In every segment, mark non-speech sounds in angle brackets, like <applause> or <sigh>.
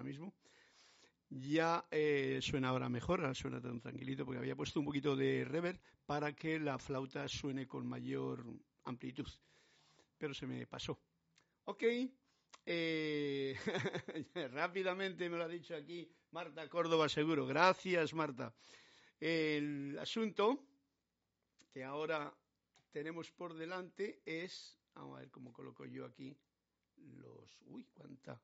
ahora mismo. Ya eh, suena ahora mejor, suena tan tranquilito porque había puesto un poquito de reverb para que la flauta suene con mayor amplitud. Pero se me pasó. Ok, eh, <laughs> rápidamente me lo ha dicho aquí Marta Córdoba Seguro. Gracias, Marta. El asunto que ahora tenemos por delante es, vamos a ver cómo coloco yo aquí los, uy, cuánta,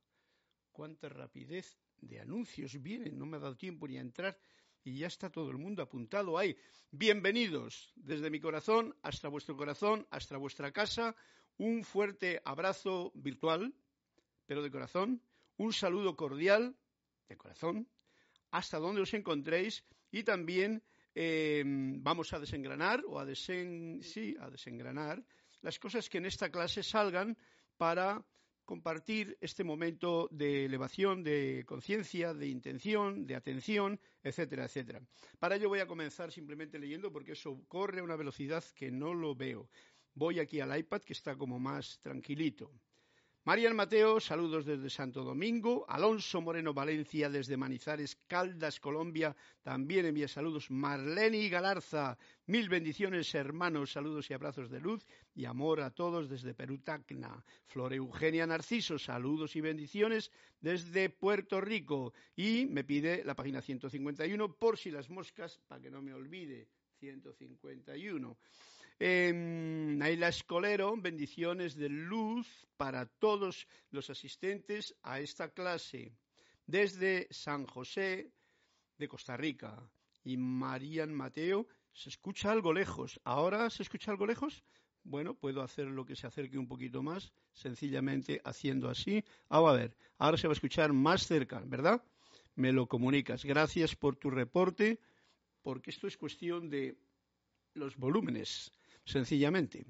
cuánta rapidez de anuncios vienen, no me ha dado tiempo ni a entrar y ya está todo el mundo apuntado ahí. Bienvenidos desde mi corazón hasta vuestro corazón, hasta vuestra casa. Un fuerte abrazo virtual, pero de corazón. Un saludo cordial, de corazón, hasta donde os encontréis y también Em, vamos a desengranar o a, sí, a desengranar las cosas que en esta clase salgan para compartir este momento de elevación, de conciencia, de intención, de atención, etcétera, etcétera. Para ello voy a comenzar simplemente leyendo porque eso corre a una velocidad que no lo veo. Voy aquí al iPad que está como más tranquilito. Marian Mateo, saludos desde Santo Domingo. Alonso Moreno Valencia desde Manizares, Caldas, Colombia, también envía saludos. Marlene Galarza, mil bendiciones hermanos, saludos y abrazos de luz y amor a todos desde Perú Tacna. Flor Eugenia Narciso, saludos y bendiciones desde Puerto Rico. Y me pide la página 151 por si las moscas, para que no me olvide. 151. Naila Escolero, bendiciones de luz para todos los asistentes a esta clase desde San José de Costa Rica. Y Marian Mateo, se escucha algo lejos. ¿Ahora se escucha algo lejos? Bueno, puedo hacer lo que se acerque un poquito más, sencillamente haciendo así. Ah, a ver, ahora se va a escuchar más cerca, ¿verdad? Me lo comunicas. Gracias por tu reporte, porque esto es cuestión de los volúmenes sencillamente.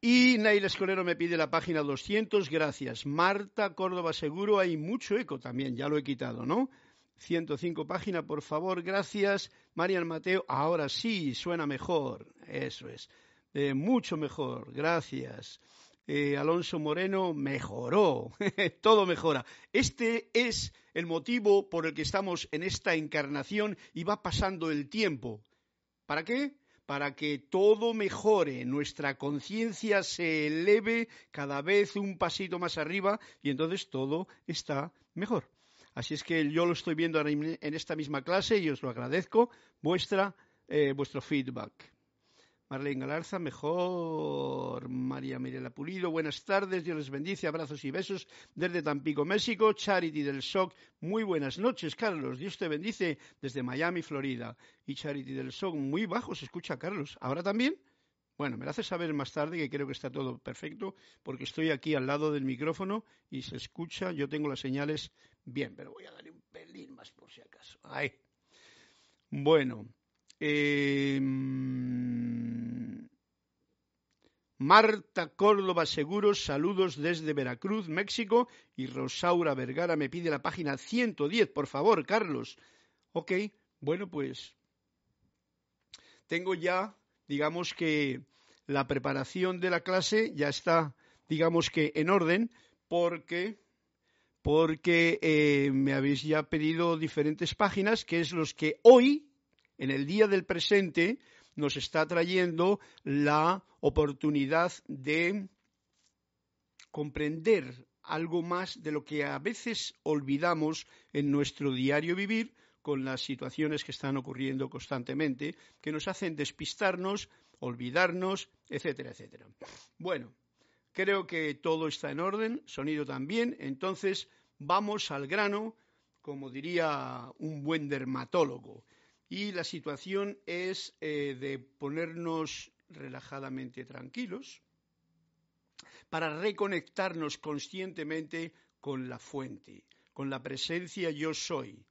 Y Naila Escolero me pide la página 200, gracias. Marta Córdoba Seguro, hay mucho eco también, ya lo he quitado, ¿no? 105 página, por favor, gracias. Marian Mateo, ahora sí, suena mejor, eso es. Eh, mucho mejor, gracias. Eh, Alonso Moreno mejoró, <laughs> todo mejora. Este es el motivo por el que estamos en esta encarnación y va pasando el tiempo. ¿Para qué? Para que todo mejore, nuestra conciencia se eleve cada vez un pasito más arriba y entonces todo está mejor. Así es que yo lo estoy viendo en esta misma clase y os lo agradezco, vuestra, eh, vuestro feedback. Marlene Galarza, mejor. María Mirela Pulido, buenas tardes, Dios les bendice, abrazos y besos desde Tampico, México. Charity del SOC, muy buenas noches, Carlos, Dios te bendice desde Miami, Florida. Y Charity del SOC, muy bajo se escucha, Carlos. ¿Ahora también? Bueno, me lo hace saber más tarde que creo que está todo perfecto, porque estoy aquí al lado del micrófono y se escucha, yo tengo las señales bien, pero voy a darle un pelín más por si acaso. Ahí. Bueno, eh, Marta Córdoba Seguros, saludos desde Veracruz, México. Y Rosaura Vergara me pide la página 110, por favor, Carlos. Ok, bueno, pues tengo ya, digamos que la preparación de la clase ya está, digamos que en orden, porque porque eh, me habéis ya pedido diferentes páginas, que es los que hoy, en el día del presente, nos está trayendo la oportunidad de comprender algo más de lo que a veces olvidamos en nuestro diario vivir con las situaciones que están ocurriendo constantemente, que nos hacen despistarnos, olvidarnos, etcétera, etcétera. Bueno, Creo que todo está en orden, sonido también, entonces vamos al grano, como diría un buen dermatólogo. Y la situación es eh, de ponernos relajadamente tranquilos para reconectarnos conscientemente con la fuente, con la presencia yo soy.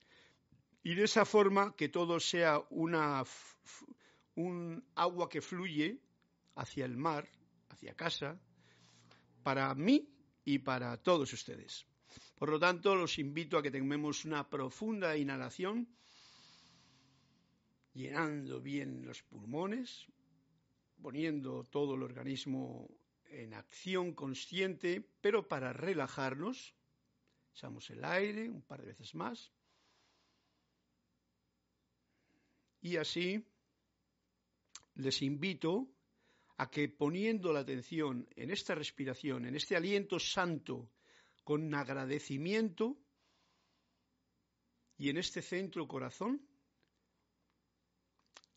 Y de esa forma que todo sea una, un agua que fluye hacia el mar, hacia casa, para mí y para todos ustedes. Por lo tanto, los invito a que tengamos una profunda inhalación, llenando bien los pulmones, poniendo todo el organismo en acción consciente, pero para relajarnos, echamos el aire un par de veces más. Y así les invito a que poniendo la atención en esta respiración, en este aliento santo, con agradecimiento, y en este centro corazón,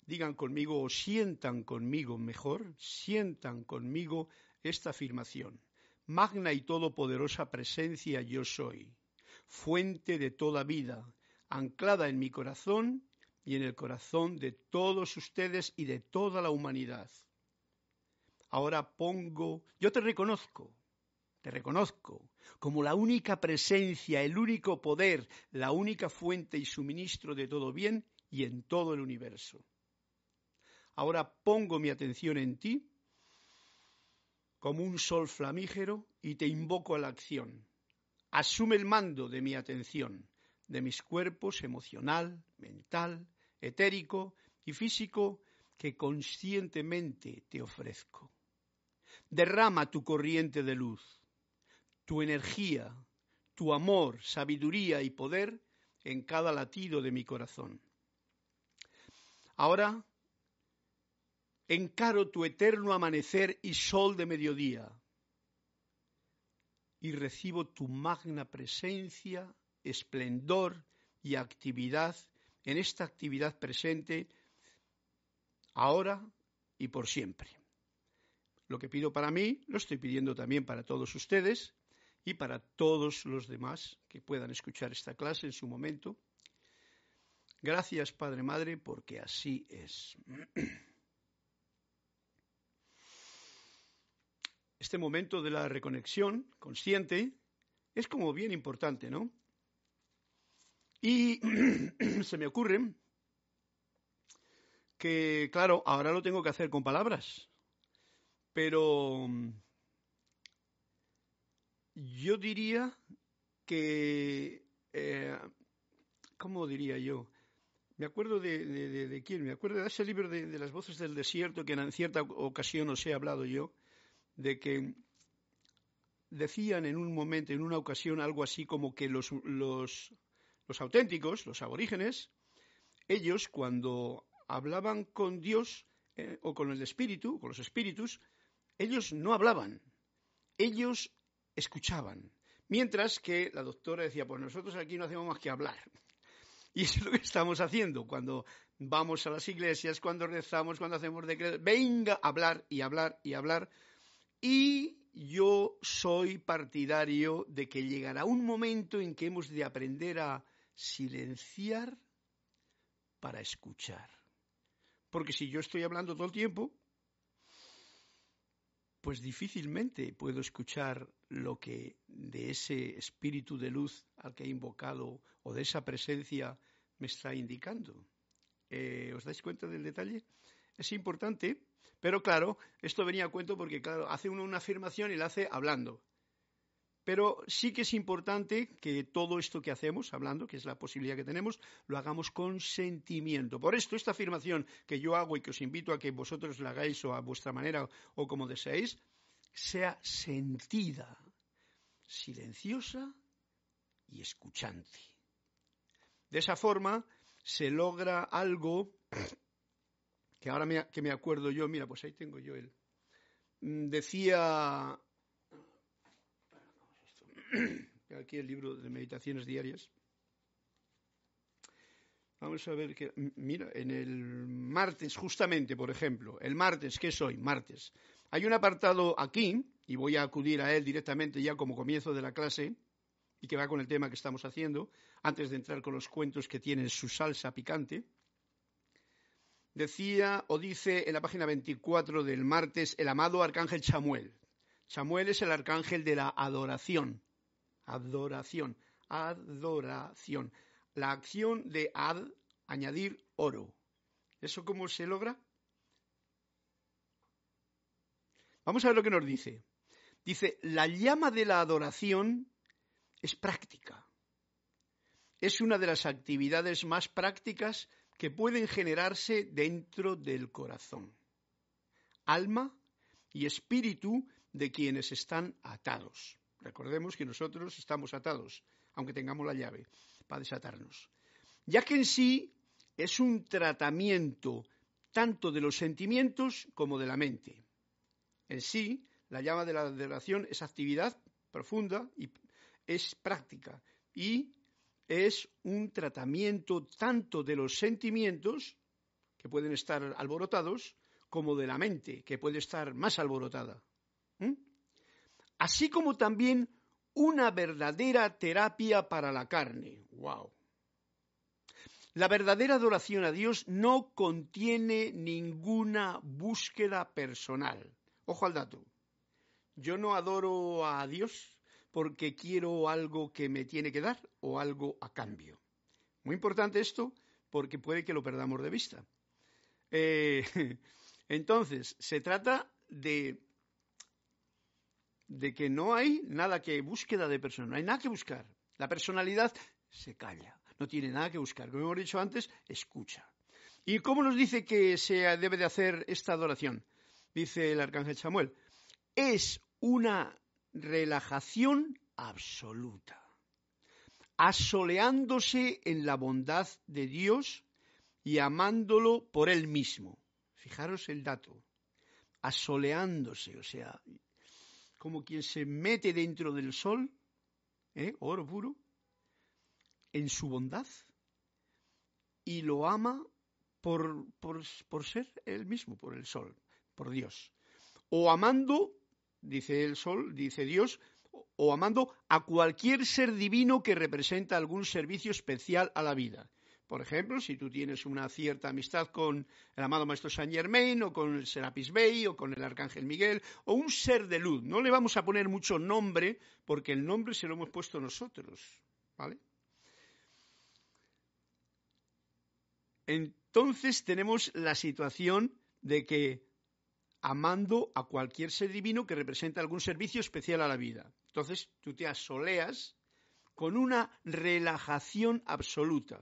digan conmigo o sientan conmigo mejor, sientan conmigo esta afirmación. Magna y todopoderosa presencia yo soy, fuente de toda vida, anclada en mi corazón y en el corazón de todos ustedes y de toda la humanidad. Ahora pongo, yo te reconozco, te reconozco como la única presencia, el único poder, la única fuente y suministro de todo bien y en todo el universo. Ahora pongo mi atención en ti como un sol flamígero y te invoco a la acción. Asume el mando de mi atención, de mis cuerpos emocional, mental, etérico y físico que conscientemente te ofrezco. Derrama tu corriente de luz, tu energía, tu amor, sabiduría y poder en cada latido de mi corazón. Ahora encaro tu eterno amanecer y sol de mediodía y recibo tu magna presencia, esplendor y actividad en esta actividad presente ahora y por siempre. Lo que pido para mí, lo estoy pidiendo también para todos ustedes y para todos los demás que puedan escuchar esta clase en su momento. Gracias, Padre Madre, porque así es. <clears throat> este momento de la reconexión consciente es como bien importante, ¿no? Y <clears throat> se me ocurre que, claro, ahora lo tengo que hacer con palabras, pero yo diría que, eh, ¿cómo diría yo? Me acuerdo de, quién, me acuerdo de ese libro de, las voces del desierto que en cierta ocasión os he hablado yo, de que decían en un momento, en una ocasión, algo así como que los, los, los auténticos, los aborígenes, ellos cuando hablaban con Dios eh, o con el espíritu, con los espíritus, ellos no hablaban, ellos escuchaban. Mientras que la doctora decía, pues nosotros aquí no hacemos más que hablar. <laughs> Y eso es lo que estamos haciendo cuando vamos a las iglesias, cuando rezamos, cuando hacemos decretos. Venga hablar y hablar y hablar y yo soy partidario de que llegará un momento en que hemos de aprender a silenciar para escuchar. Porque si yo estoy hablando todo el tiempo, pues difícilmente puedo escuchar lo que de ese espíritu de luz al que he invocado o de esa presencia me está indicando. Eh, ¿Os dais cuenta del detalle? Es importante pero claro, esto venía a cuento porque, claro, hace uno una afirmación y la hace hablando. Pero sí que es importante que todo esto que hacemos, hablando, que es la posibilidad que tenemos, lo hagamos con sentimiento. Por esto, esta afirmación que yo hago y que os invito a que vosotros la hagáis o a vuestra manera o como deseéis, sea sentida, silenciosa y escuchante. De esa forma se logra algo que ahora me, que me acuerdo yo, mira, pues ahí tengo yo el. Mm, decía. <clears throat> Aquí el libro de meditaciones diarias. Vamos a ver que, mira, en el martes, justamente, por ejemplo, el martes, ¿qué soy? Martes. Hay un apartado aquí y voy a acudir a él directamente ya como comienzo de la clase, y que va con el tema que estamos haciendo, antes de entrar con los cuentos que tienen su salsa picante, decía o dice en la página 24 del martes el amado arcángel Chamuel. Chamuel es el arcángel de la adoración. Adoración. Adoración. La acción de ad, añadir oro. ¿Eso cómo se logra? Vamos a ver lo que nos dice. Dice, la llama de la adoración es práctica. Es una de las actividades más prácticas que pueden generarse dentro del corazón, alma y espíritu de quienes están atados. Recordemos que nosotros estamos atados, aunque tengamos la llave para desatarnos. Ya que en sí es un tratamiento tanto de los sentimientos como de la mente. En sí, la llama de la adoración es actividad profunda y es práctica y es un tratamiento tanto de los sentimientos, que pueden estar alborotados, como de la mente, que puede estar más alborotada. Así como también una verdadera terapia para la carne. ¡Wow! La verdadera adoración a Dios no contiene ninguna búsqueda personal. Ojo al dato. Yo no adoro a Dios porque quiero algo que me tiene que dar o algo a cambio. Muy importante esto porque puede que lo perdamos de vista. Eh, <laughs> entonces, se trata de, de que no hay nada que búsqueda de persona, no hay nada que buscar. La personalidad se calla, no tiene nada que buscar. Como hemos dicho antes, escucha. ¿Y cómo nos dice que se debe de hacer esta adoración? Dice el arcángel Samuel. Es una relajación absoluta, asoleándose en la bondad de Dios y amándolo por él mismo. Fijaros el dato, asoleándose, o sea, como quien se mete dentro del sol, ¿eh? oro puro, en su bondad y lo ama por, por, por ser él mismo, por el sol, por Dios. O amando dice el sol, dice Dios, o amando a cualquier ser divino que representa algún servicio especial a la vida. Por ejemplo, si tú tienes una cierta amistad con el amado Maestro Saint Germain, o con el Serapis Bey, o con el Arcángel Miguel, o un ser de luz. No le vamos a poner mucho nombre, porque el nombre se lo hemos puesto nosotros. ¿Vale? Entonces tenemos la situación de que amando a cualquier ser divino que representa algún servicio especial a la vida. Entonces tú te asoleas con una relajación absoluta.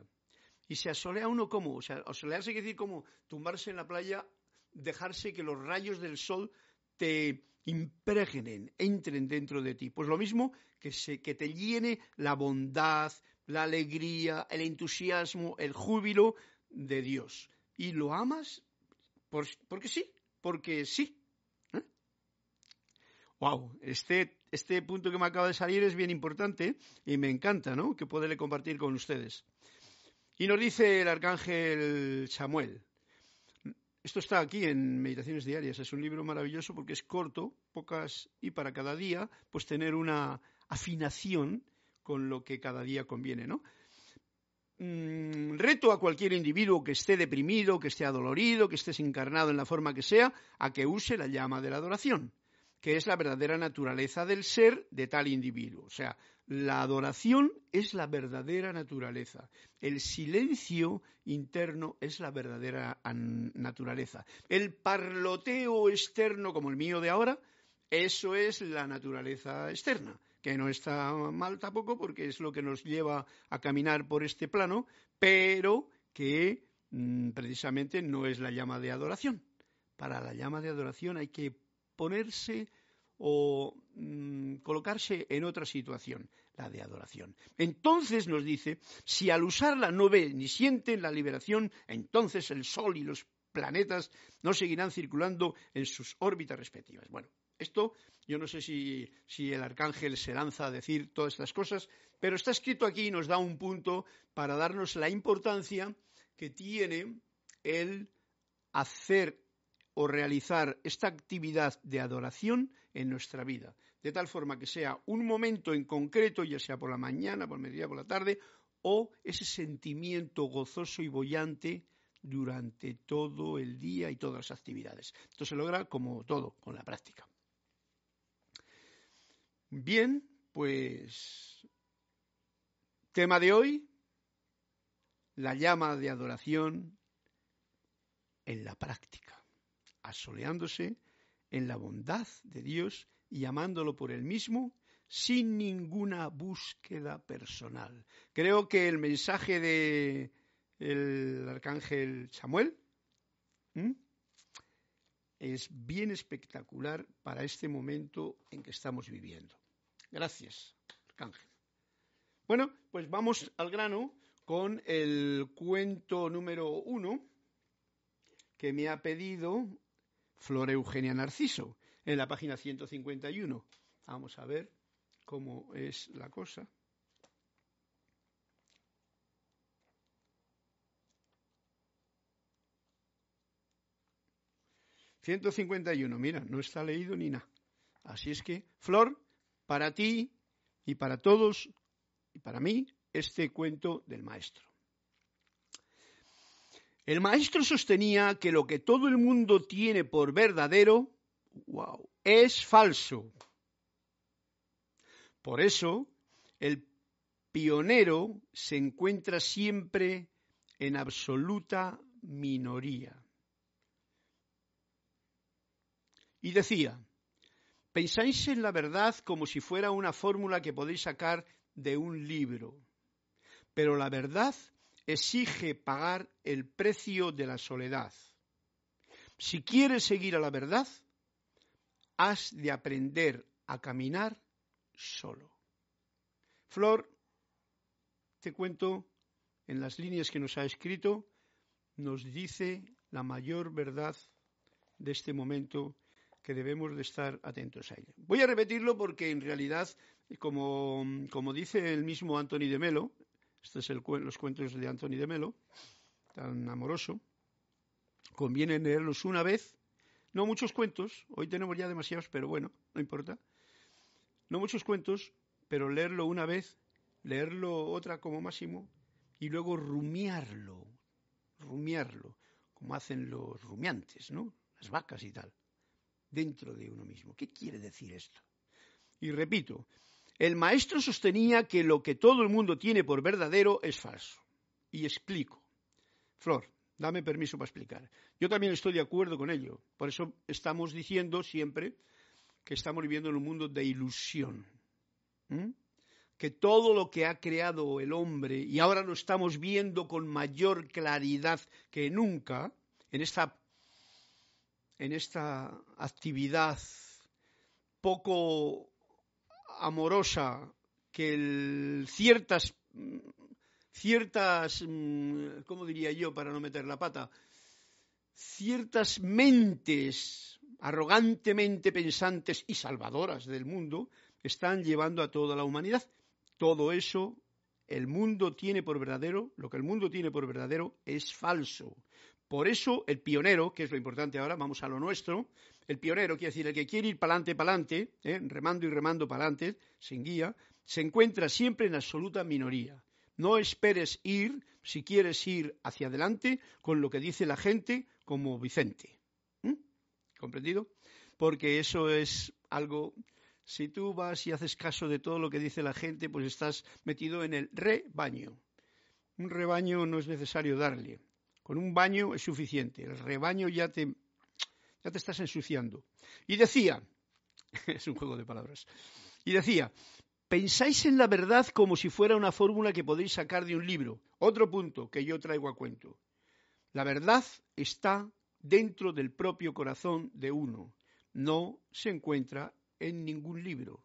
Y se asolea uno como, o sea, asolearse quiere decir como tumbarse en la playa, dejarse que los rayos del sol te impregnen, entren dentro de ti. Pues lo mismo que, se, que te llene la bondad, la alegría, el entusiasmo, el júbilo de Dios. Y lo amas porque sí, porque sí. Wow, ¿eh? este, este punto que me acaba de salir es bien importante y me encanta, ¿no? Que poderle compartir con ustedes. Y nos dice el arcángel Samuel. Esto está aquí en Meditaciones Diarias. Es un libro maravilloso porque es corto, pocas y para cada día, pues tener una afinación con lo que cada día conviene, ¿no? Mm, reto a cualquier individuo que esté deprimido, que esté adolorido, que esté encarnado en la forma que sea, a que use la llama de la adoración, que es la verdadera naturaleza del ser de tal individuo. O sea, la adoración es la verdadera naturaleza. El silencio interno es la verdadera naturaleza. El parloteo externo, como el mío de ahora, eso es la naturaleza externa que no está mal tampoco porque es lo que nos lleva a caminar por este plano, pero que mm, precisamente no es la llama de adoración. Para la llama de adoración hay que ponerse o mm, colocarse en otra situación, la de adoración. Entonces nos dice, si al usarla no ve ni siente la liberación, entonces el Sol y los planetas no seguirán circulando en sus órbitas respectivas. Bueno, esto yo no sé si, el arcángel se lanza a decir todas estas cosas, pero está escrito aquí y nos da un punto para darnos la importancia que tiene el hacer o realizar esta actividad de adoración en nuestra vida, de tal forma que sea un momento en concreto, ya sea por la mañana, por el mediodía, por la tarde, o ese sentimiento gozoso y bollante durante todo el día y todas las actividades. Esto se logra como todo, con la práctica. Bien, pues tema de hoy, la llama de adoración en la práctica, asoleándose en la bondad de Dios y amándolo por él mismo sin ninguna búsqueda personal. Creo que el mensaje de el arcángel Samuel es bien espectacular para este momento en que estamos viviendo. Gracias, arcángel. Bueno, pues vamos al grano con el cuento número uno que me ha pedido Flor Eugenia Narciso en la página 151. Vamos a ver cómo es la cosa. ...151, mira, no está leído ni nada. Así es que, Flor, para ti y para todos y para mí, este cuento del maestro. El maestro sostenía que lo que todo el mundo tiene por verdadero, es falso. Por eso, el pionero se encuentra siempre en absoluta minoría. Y decía, pensáis en la verdad como si fuera una fórmula que podéis sacar de un libro, pero la verdad exige pagar el precio de la soledad. Si quieres seguir a la verdad, has de aprender a caminar solo. Flor, te cuento, en las líneas que nos ha escrito, nos dice la mayor verdad de este momento que debemos de estar atentos a ella. Voy a repetirlo porque en realidad, como, como dice el mismo Anthony de Melo, estos son los cuentos de Anthony de Melo, tan amoroso, conviene leerlos una vez, no muchos cuentos, hoy tenemos ya demasiados, pero bueno, no importa, no muchos cuentos, pero leerlo una vez, leerlo otra como máximo y luego rumiarlo, rumiarlo, como hacen los rumiantes, ¿no? Las vacas y tal, dentro de uno mismo. ¿Qué quiere decir esto? Y repito, el maestro sostenía que lo que todo el mundo tiene por verdadero es falso. Y explico. Flor, dame permiso para explicar. Yo también estoy de acuerdo con ello. Por eso estamos diciendo siempre que estamos viviendo en un mundo de ilusión. Que todo lo que ha creado el hombre, y ahora lo estamos viendo con mayor claridad que nunca, en esta, en esta actividad poco amorosa que ciertas ciertas cómo diría yo para no meter la pata ciertas mentes arrogantemente pensantes y salvadoras del mundo están llevando a toda la humanidad. Todo eso el mundo tiene por verdadero, lo que el mundo tiene por verdadero es falso. Por eso el pionero, que es lo importante ahora, vamos a lo nuestro, el pionero quiere decir el que quiere ir para adelante, ¿eh? remando y remando para adelante, sin guía, se encuentra siempre en absoluta minoría. No esperes ir, si quieres ir hacia adelante, con lo que dice la gente como Vicente. ¿Comprendido? Porque eso es algo, si tú vas y haces caso de todo lo que dice la gente, pues estás metido en el rebaño. Un rebaño no es necesario darle. Con un baño es suficiente. El rebaño ya te, ya te estás ensuciando. Y decía, <laughs> es un juego de palabras, y decía, pensáis en la verdad como si fuera una fórmula que podéis sacar de un libro. Otro punto que yo traigo a cuento. La verdad está dentro del propio corazón de uno. No se encuentra en ningún libro.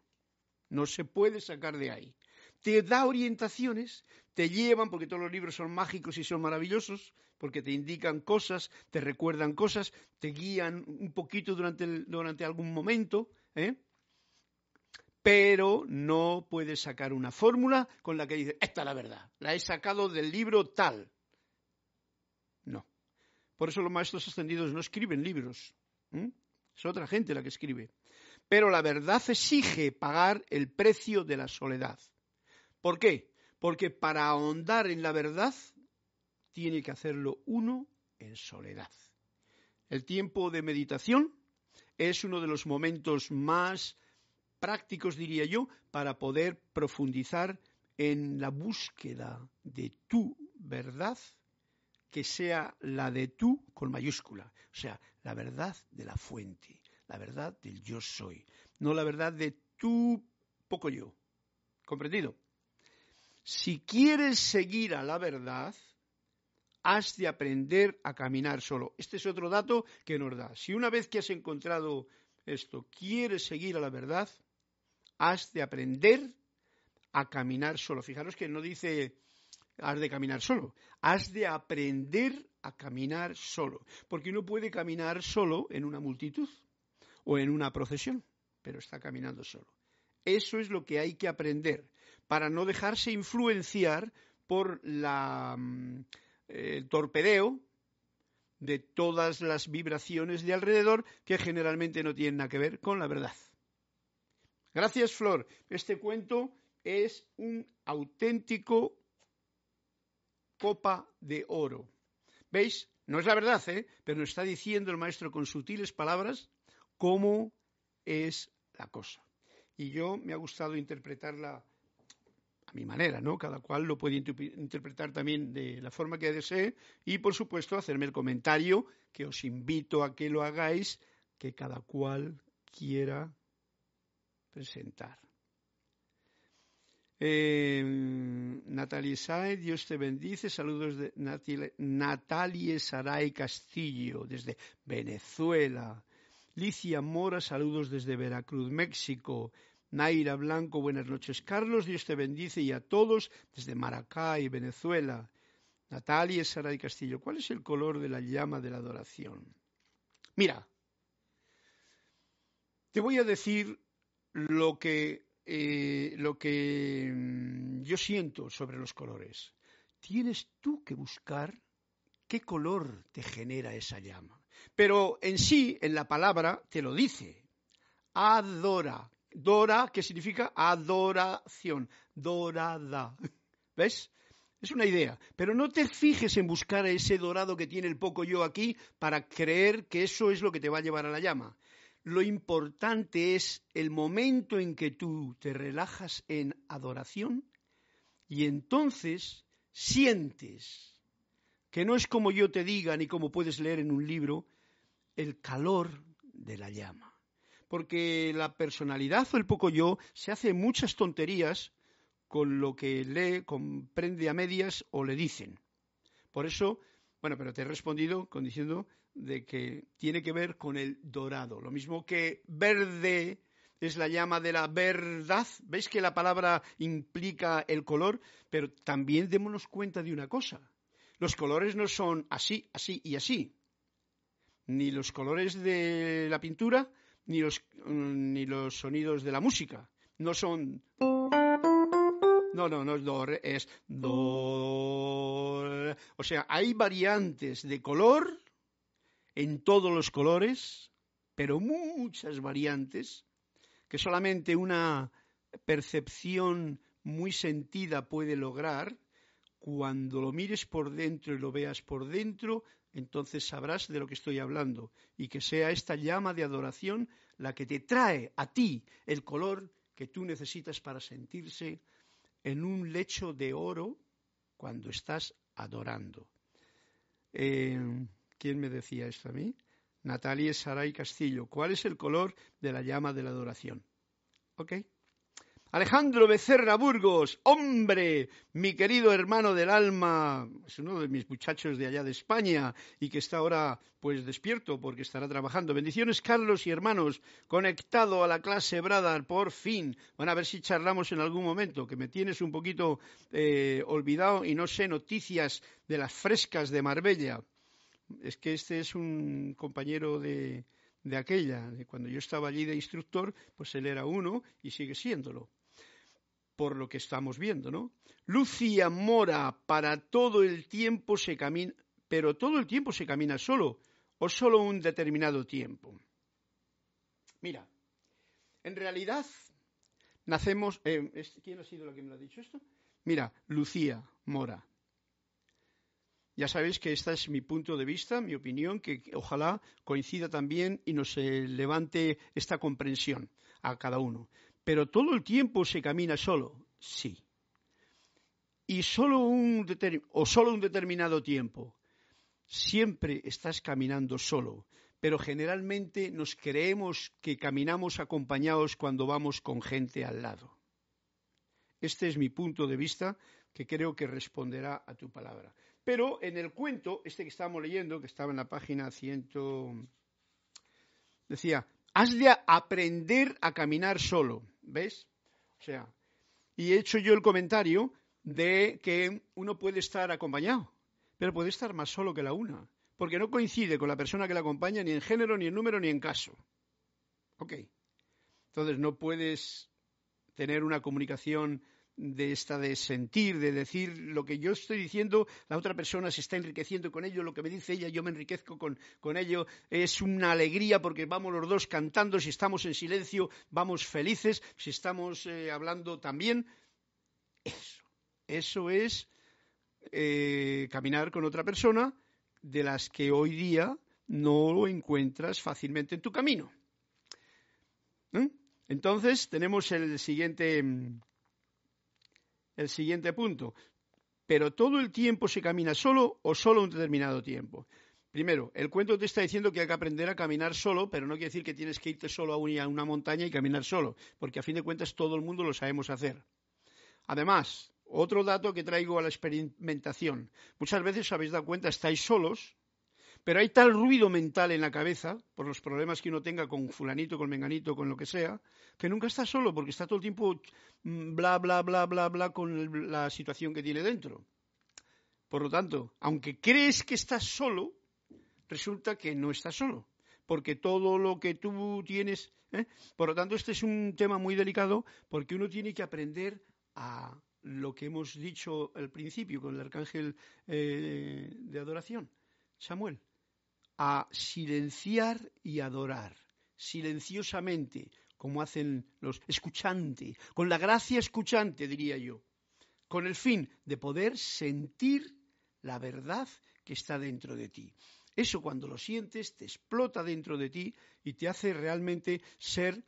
No se puede sacar de ahí. Te da orientaciones, te llevan, porque todos los libros son mágicos y son maravillosos, porque te indican cosas, te recuerdan cosas, te guían un poquito durante, durante algún momento, ¿eh? pero no puedes sacar una fórmula con la que dices, esta es la verdad, la he sacado del libro tal. No. Por eso los maestros ascendidos no escriben libros, Es otra gente la que escribe. Pero la verdad exige pagar el precio de la soledad. ¿Por qué? Porque para ahondar en la verdad tiene que hacerlo uno en soledad. El tiempo de meditación es uno de los momentos más prácticos, diría yo, para poder profundizar en la búsqueda de tu verdad, que sea la de tú con mayúscula, o sea, la verdad de la fuente, la verdad del yo soy, no la verdad de tú poco yo. ¿Comprendido? Si quieres seguir a la verdad, has de aprender a caminar solo. Este es otro dato que nos da. Si una vez que has encontrado esto, quieres seguir a la verdad, has de aprender a caminar solo. Fijaros que no dice has de caminar solo, has de aprender a caminar solo, porque uno puede caminar solo en una multitud o en una procesión, pero está caminando solo. Eso es lo que hay que aprender para no dejarse influenciar por la mm, el torpedeo de todas las vibraciones de alrededor que generalmente no tienen nada que ver con la verdad. Gracias, Flor. Este cuento es un auténtico copa de oro. ¿Veis? No es la verdad, ¿eh? pero nos está diciendo el maestro con sutiles palabras cómo es la cosa. Y yo me ha gustado interpretarla mi manera, ¿no? Cada cual lo puede interpretar también de la forma que desee y, por supuesto, hacerme el comentario que os invito a que lo hagáis, que cada cual quiera presentar. Eh, Natalie Sae, Dios te bendice. Saludos de Natalie Saray Castillo, desde Venezuela. Licia Mora, saludos desde Veracruz, México. Naira Blanco, buenas noches. Carlos, Dios te bendice y a todos desde Maracay, Venezuela. Natalia Saray Castillo, ¿cuál es el color de la llama de la adoración? Mira, te voy a decir lo que, eh, lo que mm, yo siento sobre los colores. Tienes tú que buscar qué color te genera esa llama. Pero en sí, en la palabra, te lo dice. Adora. Dora, que significa adoración, dorada. ¿Ves? Es una idea, pero no te fijes en buscar ese dorado que tiene el poco yo aquí para creer que eso es lo que te va a llevar a la llama. Lo importante es el momento en que tú te relajas en adoración y entonces sientes que no es como yo te diga ni como puedes leer en un libro el calor de la llama porque la personalidad o el poco yo se hace muchas tonterías con lo que lee, comprende a medias o le dicen. Por eso, bueno, pero te he respondido con diciendo de que tiene que ver con el dorado. Lo mismo que verde es la llama de la verdad. ¿Veis que la palabra implica el color? Pero también démonos cuenta de una cosa. Los colores no son así, así y así. Ni los colores de la pintura, ni los, mm, ni los sonidos de la música. No son... No, no, no es do, es do. O sea, hay variantes de color en todos los colores, pero muchas variantes que solamente una percepción muy sentida puede lograr. Cuando lo mires por dentro y lo veas por dentro, entonces sabrás de lo que estoy hablando y que sea esta llama de adoración la que te trae a ti el color que tú necesitas para sentirse en un lecho de oro cuando estás adorando. Eh, ¿Quién me decía esto a mí? Natalia Saray Castillo. ¿Cuál es el color de la llama de la adoración? ¿Ok? Alejandro Becerra Burgos, hombre, mi querido hermano del alma, es uno de mis muchachos de allá de España y que está ahora pues despierto porque estará trabajando. Bendiciones Carlos y hermanos, conectado a la clase Bradar, por fin. Bueno, a ver si charlamos en algún momento, que me tienes un poquito eh, olvidado y no sé noticias de las frescas de Marbella. Es que este es un compañero de, de aquella, de cuando yo estaba allí de instructor, pues él era uno y sigue siéndolo por lo que estamos viendo, ¿no? Lucia Mora, para todo el tiempo se camina, pero todo el tiempo se camina solo, o solo un determinado tiempo? Mira, en realidad nacemos... Eh, ¿Quién ha sido la que me lo ha dicho esto? Mira, Lucía Mora. Ya sabéis que este es mi punto de vista, mi opinión, que ojalá coincida también y nos eh, levante esta comprensión a cada uno. Pero todo el tiempo se camina solo, sí. Y solo un o solo un determinado tiempo. Siempre estás caminando solo, pero generalmente nos creemos que caminamos acompañados cuando vamos con gente al lado. Este es mi punto de vista que creo que responderá a tu palabra. Pero en el cuento, este que estábamos leyendo, que estaba en la página 100, decía, has de aprender a caminar solo, ¿ves? O sea, y he hecho yo el comentario de que uno puede estar acompañado, pero puede estar más solo que la una, porque no coincide con la persona que la acompaña ni en género, ni en número, ni en caso. Ok. Entonces no puedes tener una comunicación de esta de sentir, de decir lo que yo estoy diciendo, la otra persona se está enriqueciendo con ello, lo que me dice ella, yo me enriquezco con, con ello, es una alegría porque vamos los dos cantando, si estamos en silencio, vamos felices, si estamos eh, hablando también. Eso, eso es eh, caminar con otra persona de las que hoy día no encuentras fácilmente en tu camino. ¿Eh? Entonces tenemos el siguiente mm, el siguiente punto. Pero todo el tiempo se camina solo o solo un determinado tiempo. Primero, el cuento te está diciendo que hay que aprender a caminar solo, pero no quiere decir que tienes que irte solo a una montaña y caminar solo, porque a fin de cuentas todo el mundo lo sabemos hacer. Además, otro dato que traigo a la experimentación. Muchas veces habéis dado cuenta, estáis solos pero hay tal ruido mental en la cabeza, por los problemas que uno tenga con fulanito, con menganito, con lo que sea, que nunca está solo, porque está todo el tiempo mm, bla, bla, bla, bla, bla con la situación que tiene dentro. Por lo tanto, aunque crees que estás solo, resulta que no estás solo, porque todo lo que tú tienes... ¿eh? Por lo tanto, este es un tema muy delicado, porque uno tiene que aprender a lo que hemos dicho al principio con el arcángel eh, de adoración, Samuel a silenciar y adorar, silenciosamente, como hacen los escuchantes, con la gracia escuchante, diría yo, con el fin de poder sentir la verdad que está dentro de ti. Eso cuando lo sientes te explota dentro de ti y te hace realmente ser,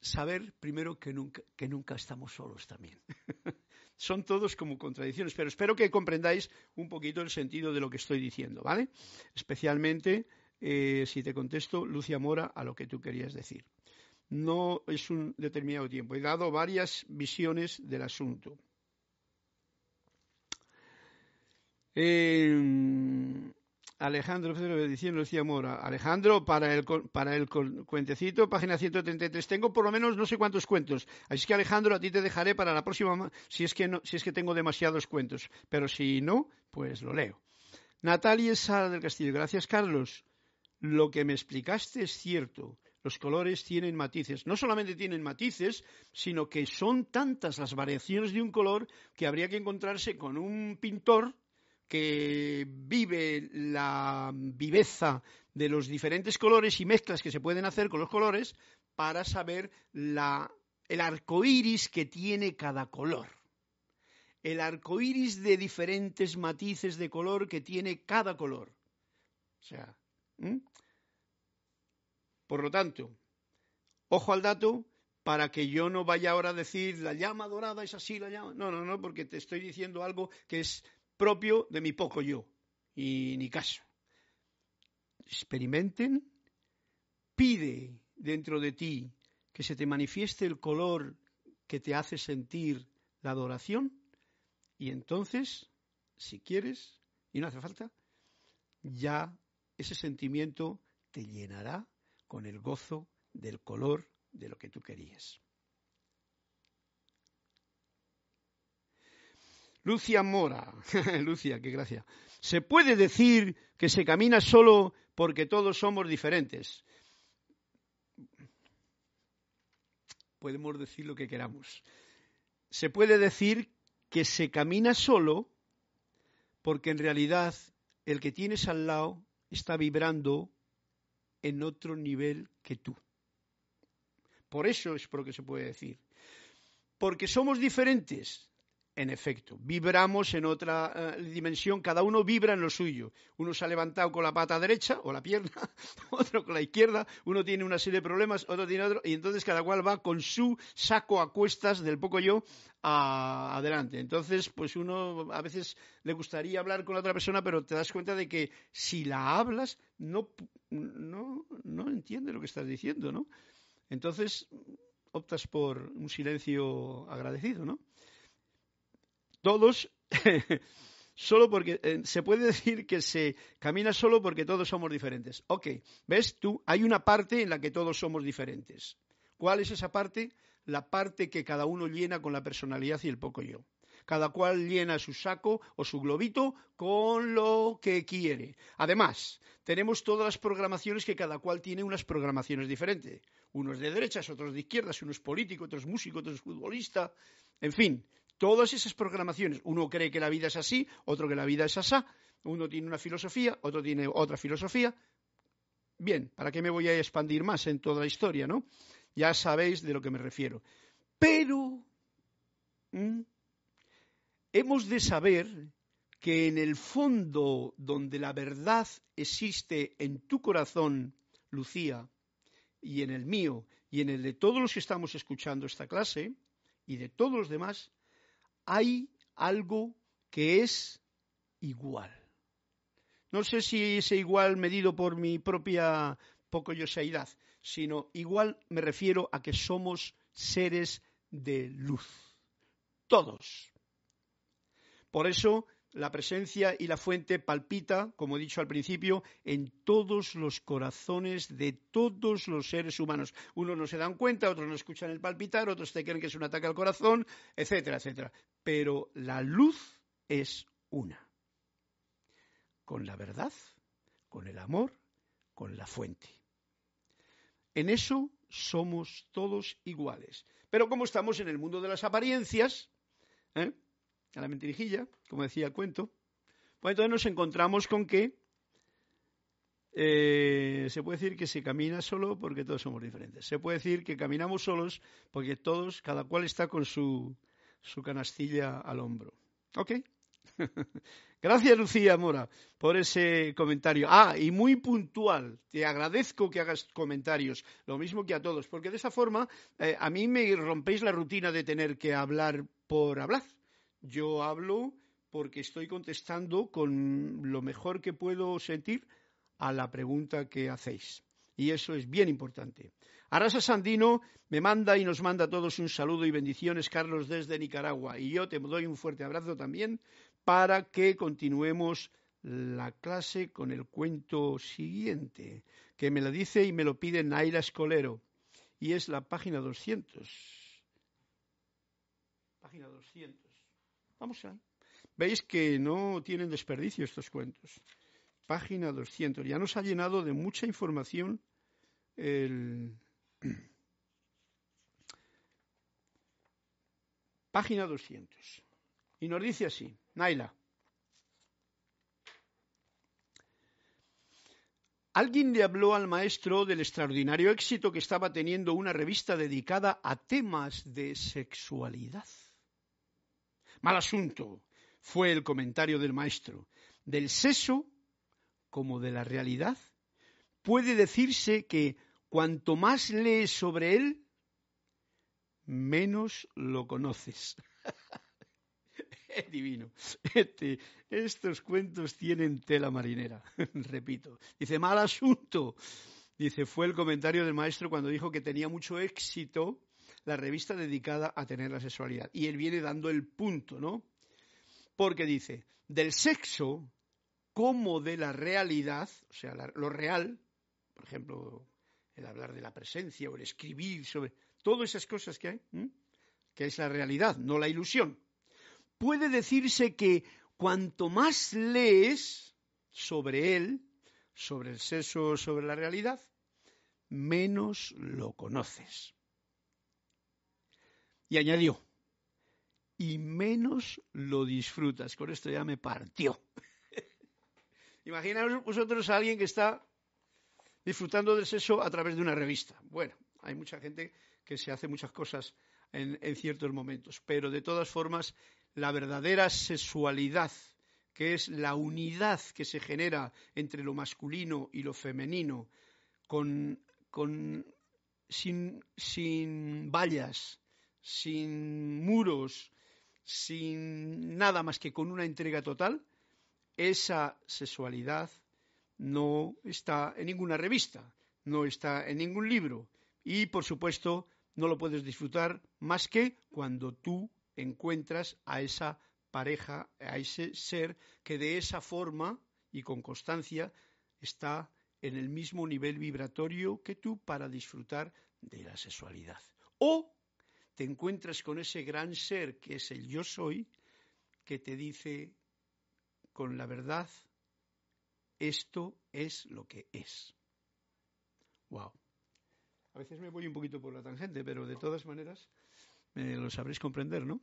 saber primero que nunca, que nunca estamos solos también. <laughs> son todos como contradicciones, pero espero que comprendáis un poquito el sentido de lo que estoy diciendo, ¿vale? Especialmente eh, si te contesto, Lucia Mora, a lo que tú querías decir. No es un determinado tiempo. He dado varias visiones del asunto. Eh, Alejandro diciendo Mora. Alejandro, para el, para el cuentecito, página 133, tengo por lo menos no sé cuántos cuentos. Así que Alejandro, a ti te dejaré para la próxima, si es que, no, si es que tengo demasiados cuentos. Pero si no, pues lo leo. Natalia Sara del Castillo. Gracias, Carlos. Lo que me explicaste es cierto. Los colores tienen matices. No solamente tienen matices, sino que son tantas las variaciones de un color que habría que encontrarse con un pintor que vive la viveza de los diferentes colores y mezclas que se pueden hacer con los colores para saber el arco iris que tiene cada color. El arco iris de diferentes matices de color que tiene cada color. O sea, por lo tanto, ojo al dato para que yo no vaya ahora a decir la llama dorada es así, la llama. No, no, no, porque te estoy diciendo algo que es propio de mi poco yo. Y ni caso. Experimenten, pide dentro de ti que se te manifieste el color que te hace sentir la adoración y entonces, si quieres, y no hace falta, ya ese sentimiento te llenará con el gozo del color de lo que tú querías. Lucia Mora. <laughs> Lucia, qué gracia. Se puede decir que se camina solo porque todos somos diferentes. Podemos decir lo que queramos. Se puede decir que se camina solo porque en realidad el que tienes al lado está vibrando en otro nivel que tú. Por eso es por lo que se puede decir. Porque somos diferentes, en efecto, vibramos en otra eh, dimensión, cada uno vibra en lo suyo. Uno se ha levantado con la pata derecha o la pierna, <laughs> otro con la izquierda, uno tiene una serie de problemas, otro tiene otro, y entonces cada cual va con su saco a cuestas del poco yo adelante. Entonces, pues uno a veces le gustaría hablar con la otra persona, pero te das cuenta de que si la hablas, no, no, no entiende lo que estás diciendo, ¿no? Entonces, optas por un silencio agradecido, ¿no? Todos, <laughs> solo porque eh, se puede decir que se camina solo porque todos somos diferentes. Ok, ¿ves tú? Hay una parte en la que todos somos diferentes. ¿Cuál es esa parte? La parte que cada uno llena con la personalidad y el poco yo. Cada cual llena su saco o su globito con lo que quiere. Además, tenemos todas las programaciones que cada cual tiene unas programaciones diferentes. Unos de derechas, otros de izquierdas, unos políticos, otros músicos, otros futbolistas. En fin, Todas esas programaciones, uno cree que la vida es así, otro que la vida es asá, uno tiene una filosofía, otro tiene otra filosofía. Bien, ¿para qué me voy a expandir más en toda la historia, no? Ya sabéis de lo que me refiero. Pero hemos de saber que en el fondo donde la verdad existe en tu corazón, Lucía, y en el mío, y en el de todos los que estamos escuchando esta clase, y de todos los demás, hay algo que es igual. No sé si es igual medido por mi propia poco yoseidad, sino igual me refiero a que somos seres de luz. Todos. Por eso la presencia y la fuente palpita, como he dicho al principio, en todos los corazones de todos los seres humanos. Unos no se dan cuenta, otros no escuchan el palpitar, otros te creen que es un ataque al corazón, etcétera, etcétera. Pero la luz es una. Con la verdad, con el amor, con la fuente. En eso somos todos iguales. Pero como estamos en el mundo de las apariencias, ¿eh? A la mentirijilla, como decía el cuento, pues entonces nos encontramos con que eh, se puede decir que se camina solo porque todos somos diferentes. Se puede decir que caminamos solos porque todos, cada cual está con su, su canastilla al hombro. ¿Ok? <laughs> Gracias, Lucía Mora, por ese comentario. Ah, y muy puntual. Te agradezco que hagas comentarios, lo mismo que a todos, porque de esa forma eh, a mí me rompéis la rutina de tener que hablar por hablar. Yo hablo porque estoy contestando con lo mejor que puedo sentir a la pregunta que hacéis. Y eso es bien importante. Arasa Sandino me manda y nos manda a todos un saludo y bendiciones, Carlos, desde Nicaragua. Y yo te doy un fuerte abrazo también para que continuemos la clase con el cuento siguiente, que me lo dice y me lo pide Naira Escolero. Y es la página 200. Página 200. Vamos a. Veis que no tienen desperdicio estos cuentos. Página 200. Ya nos ha llenado de mucha información el. <clears throat> Página 200. Y nos dice así, Naila. Alguien le habló al maestro del extraordinario éxito que estaba teniendo una revista dedicada a temas de sexualidad. Mal asunto, fue el comentario del maestro. Del sexo, como de la realidad, puede decirse que cuanto más lees sobre él, menos lo conoces. <laughs> es divino. Este, estos cuentos tienen tela marinera, <laughs> repito. Dice, mal asunto. Dice, fue el comentario del maestro cuando dijo que tenía mucho éxito la revista dedicada a tener la sexualidad. Y él viene dando el punto, ¿no? Porque dice, del sexo como de la realidad, o sea, lo real, por ejemplo, el hablar de la presencia o el escribir sobre todas esas cosas que hay, que es la realidad, no la ilusión. Puede decirse que cuanto más lees sobre él, sobre el sexo, sobre la realidad, menos lo conoces. Y añadió, y menos lo disfrutas. Con esto ya me partió. <laughs> Imaginaos vosotros a alguien que está disfrutando del sexo a través de una revista. Bueno, hay mucha gente que se hace muchas cosas en, en ciertos momentos, pero de todas formas, la verdadera sexualidad que es la unidad que se genera entre lo masculino y lo femenino, con, sin, sin vallas, sin muros, sin nada más que con una entrega total, esa sexualidad no está en ninguna revista, no está en ningún libro y, por supuesto, no lo puedes disfrutar más que cuando tú encuentras a esa pareja, a ese ser que de esa forma y con constancia está en el mismo nivel vibratorio que tú para disfrutar de la sexualidad. O te encuentras con ese gran ser que es el yo soy, que te dice con la verdad, esto es lo que es. Wow. A veces me voy un poquito por la tangente, pero de todas maneras me lo sabréis comprender, ¿no?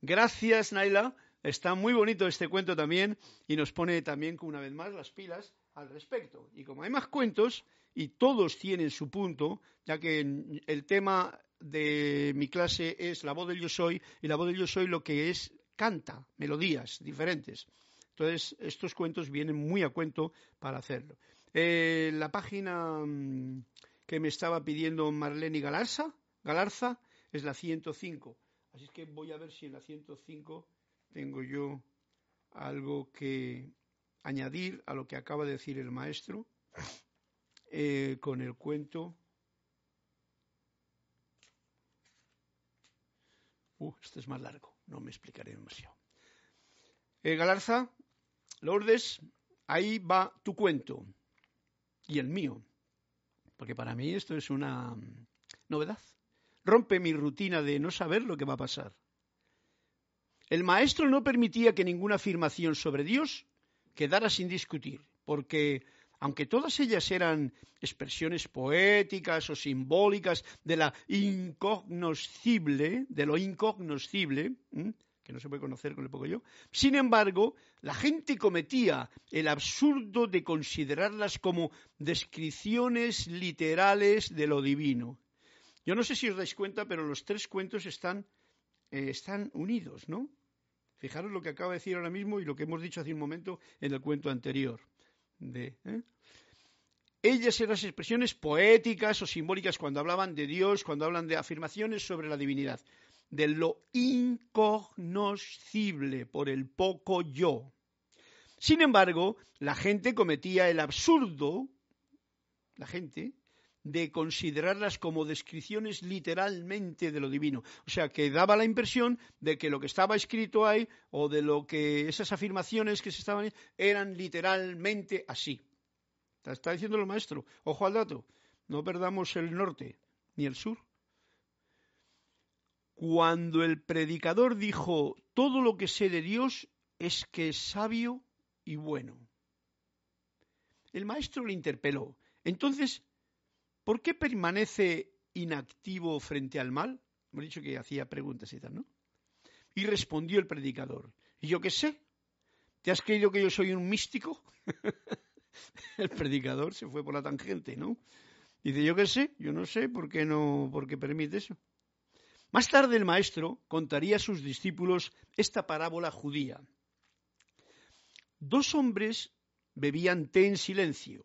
Gracias, Naila. Está muy bonito este cuento también y nos pone también, una vez más, las pilas al respecto. Y como hay más cuentos y todos tienen su punto, ya que el tema de mi clase es la voz del yo soy y la voz del yo soy lo que es canta, melodías diferentes. Entonces, estos cuentos vienen muy a cuento para hacerlo. Eh, la página mm, que me estaba pidiendo Marlene Galarza, Galarza es la 105. Así es que voy a ver si en la 105 tengo yo algo que añadir a lo que acaba de decir el maestro eh, con el cuento. Uh, este es más largo, no me explicaré demasiado. Eh, Galarza, Lourdes, ahí va tu cuento y el mío, porque para mí esto es una novedad rompe mi rutina de no saber lo que va a pasar. El maestro no permitía que ninguna afirmación sobre Dios quedara sin discutir, porque aunque todas ellas eran expresiones poéticas o simbólicas de la incognoscible, de lo incognoscible, que no se puede conocer con el poco yo, sin embargo, la gente cometía el absurdo de considerarlas como descripciones literales de lo divino. Yo no sé si os dais cuenta, pero los tres cuentos están, eh, están unidos, ¿no? Fijaros lo que acaba de decir ahora mismo y lo que hemos dicho hace un momento en el cuento anterior. ¿Eh? Ellas eran las expresiones poéticas o simbólicas cuando hablaban de Dios, cuando hablan de afirmaciones sobre la divinidad, de lo incognoscible por el poco yo. Sin embargo, la gente cometía el absurdo, la gente, de considerarlas como descripciones literalmente de lo divino. O sea, que daba la impresión de que lo que estaba escrito ahí o de lo que esas afirmaciones que se estaban eran literalmente así. Está diciendo el maestro. Ojo al dato. No perdamos el norte ni el sur. Cuando el predicador dijo, todo lo que sé de Dios es que es sabio y bueno. El maestro le interpeló. Entonces, ¿Por qué permanece inactivo frente al mal? Hemos dicho que hacía preguntas y tal, ¿no? Y respondió el predicador, ¿y yo qué sé? ¿Te has creído que yo soy un místico? <laughs> el predicador se fue por la tangente, ¿no? Dice, yo qué sé, yo no sé por qué no, por qué permite eso. Más tarde el maestro contaría a sus discípulos esta parábola judía. Dos hombres bebían té en silencio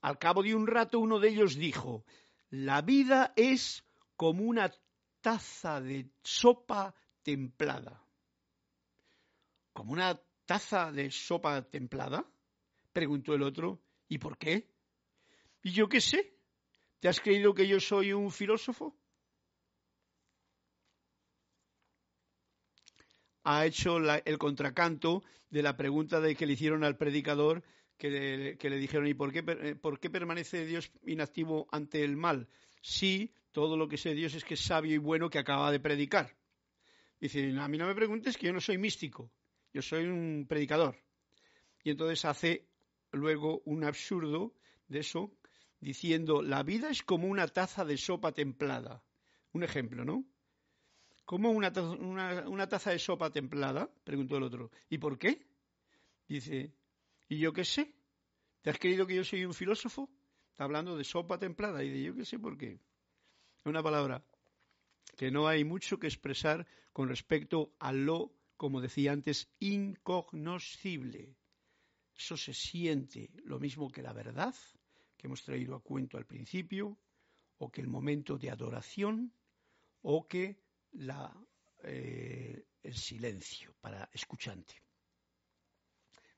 al cabo de un rato uno de ellos dijo, la vida es como una taza de sopa templada. ¿Como una taza de sopa templada? preguntó el otro. ¿Y por qué? ¿Y yo qué sé? ¿Te has creído que yo soy un filósofo? Ha hecho el contracanto de la pregunta de que le hicieron al predicador que le, dijeron, ¿y por qué, eh, por qué permanece Dios inactivo ante el mal? Si todo lo que sé Dios es que es sabio y bueno que acaba de predicar. Dice, a mí no me preguntes que yo no soy místico, yo soy un predicador. Y entonces hace luego un absurdo de eso, diciendo, la vida es como una taza de sopa templada. Un ejemplo, ¿no? ¿Cómo una, una taza de sopa templada? Preguntó el otro. ¿Y por qué? Dice, ¿Y yo qué sé? ¿Te has creído que yo soy un filósofo? Está hablando de sopa templada y de yo qué sé por qué. Una palabra que no hay mucho que expresar con respecto a lo, como decía antes, incognoscible. Eso se siente lo mismo que la verdad, que hemos traído a cuento al principio, o que el momento de adoración, o que eh, el silencio para escuchante.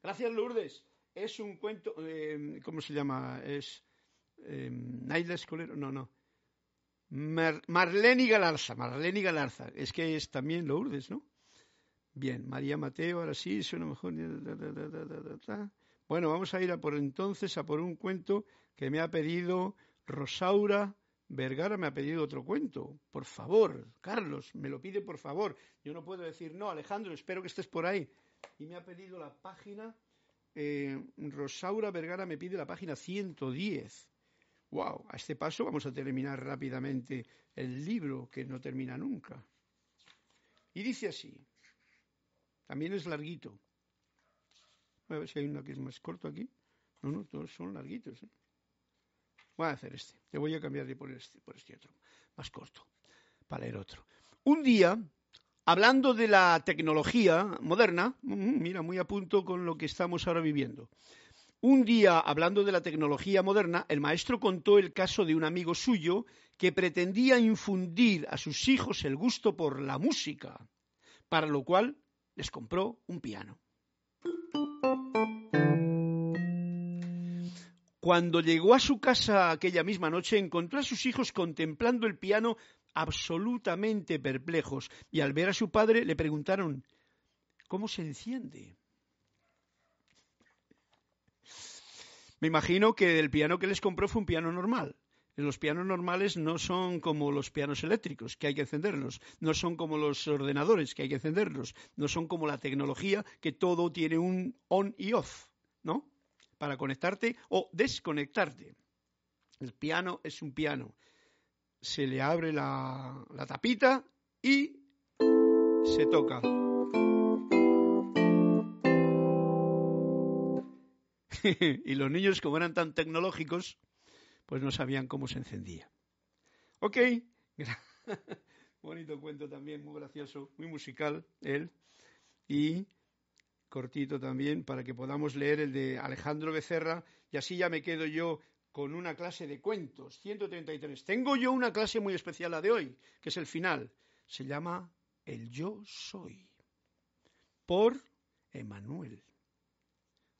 Gracias, Lourdes. Es un cuento, eh, ¿cómo se llama? Es eh, Naila Escolero, no, no. Marlene Galarza, Marlene Galarza. Es que es también Lourdes, ¿no? Bien, María Mateo, ahora sí, suena mejor. Bueno, vamos a ir a por entonces a por un cuento que me ha pedido Rosaura Vergara, me ha pedido otro cuento. Por favor, Carlos, me lo pide por favor. Yo no puedo decir, no, Alejandro, espero que estés por ahí. Y me ha pedido la página, eh, Rosaura Vergara me pide la página 110. Wow, a este paso vamos a terminar rápidamente el libro que no termina nunca. Y dice así, también es larguito. A ver si hay uno que es más corto aquí. No, no, todos son larguitos. ¿eh? Voy a hacer este. Te voy a cambiar de por este, por este otro. Más corto. Para leer otro. Un día, hablando de la tecnología moderna, mm, mira, muy a punto con lo que estamos ahora viviendo. Un día, hablando de la tecnología moderna, el maestro contó el caso de un amigo suyo que pretendía infundir a sus hijos el gusto por la música, para lo cual les compró un piano. Cuando llegó a su casa aquella misma noche, encontró a sus hijos contemplando el piano absolutamente perplejos y al ver a su padre le preguntaron, ¿cómo se enciende? Me imagino que el piano que les compró fue un piano normal. Los pianos normales no son como los pianos eléctricos, que hay que encenderlos, no son como los ordenadores, que hay que encenderlos, no son como la tecnología, que todo tiene un on y off, ¿no? para conectarte o desconectarte. El piano es un piano. Se le abre la, tapita y se toca. <laughs> y los niños, como eran tan tecnológicos, pues no sabían cómo se encendía. Ok, <laughs> bonito cuento también, muy gracioso, muy musical él. Y cortito también para que podamos leer el de Alejandro Becerra y así ya me quedo yo con una clase de cuentos, 133. Tengo yo una clase muy especial la de hoy, que es el final. Se llama El yo soy, por Emanuel.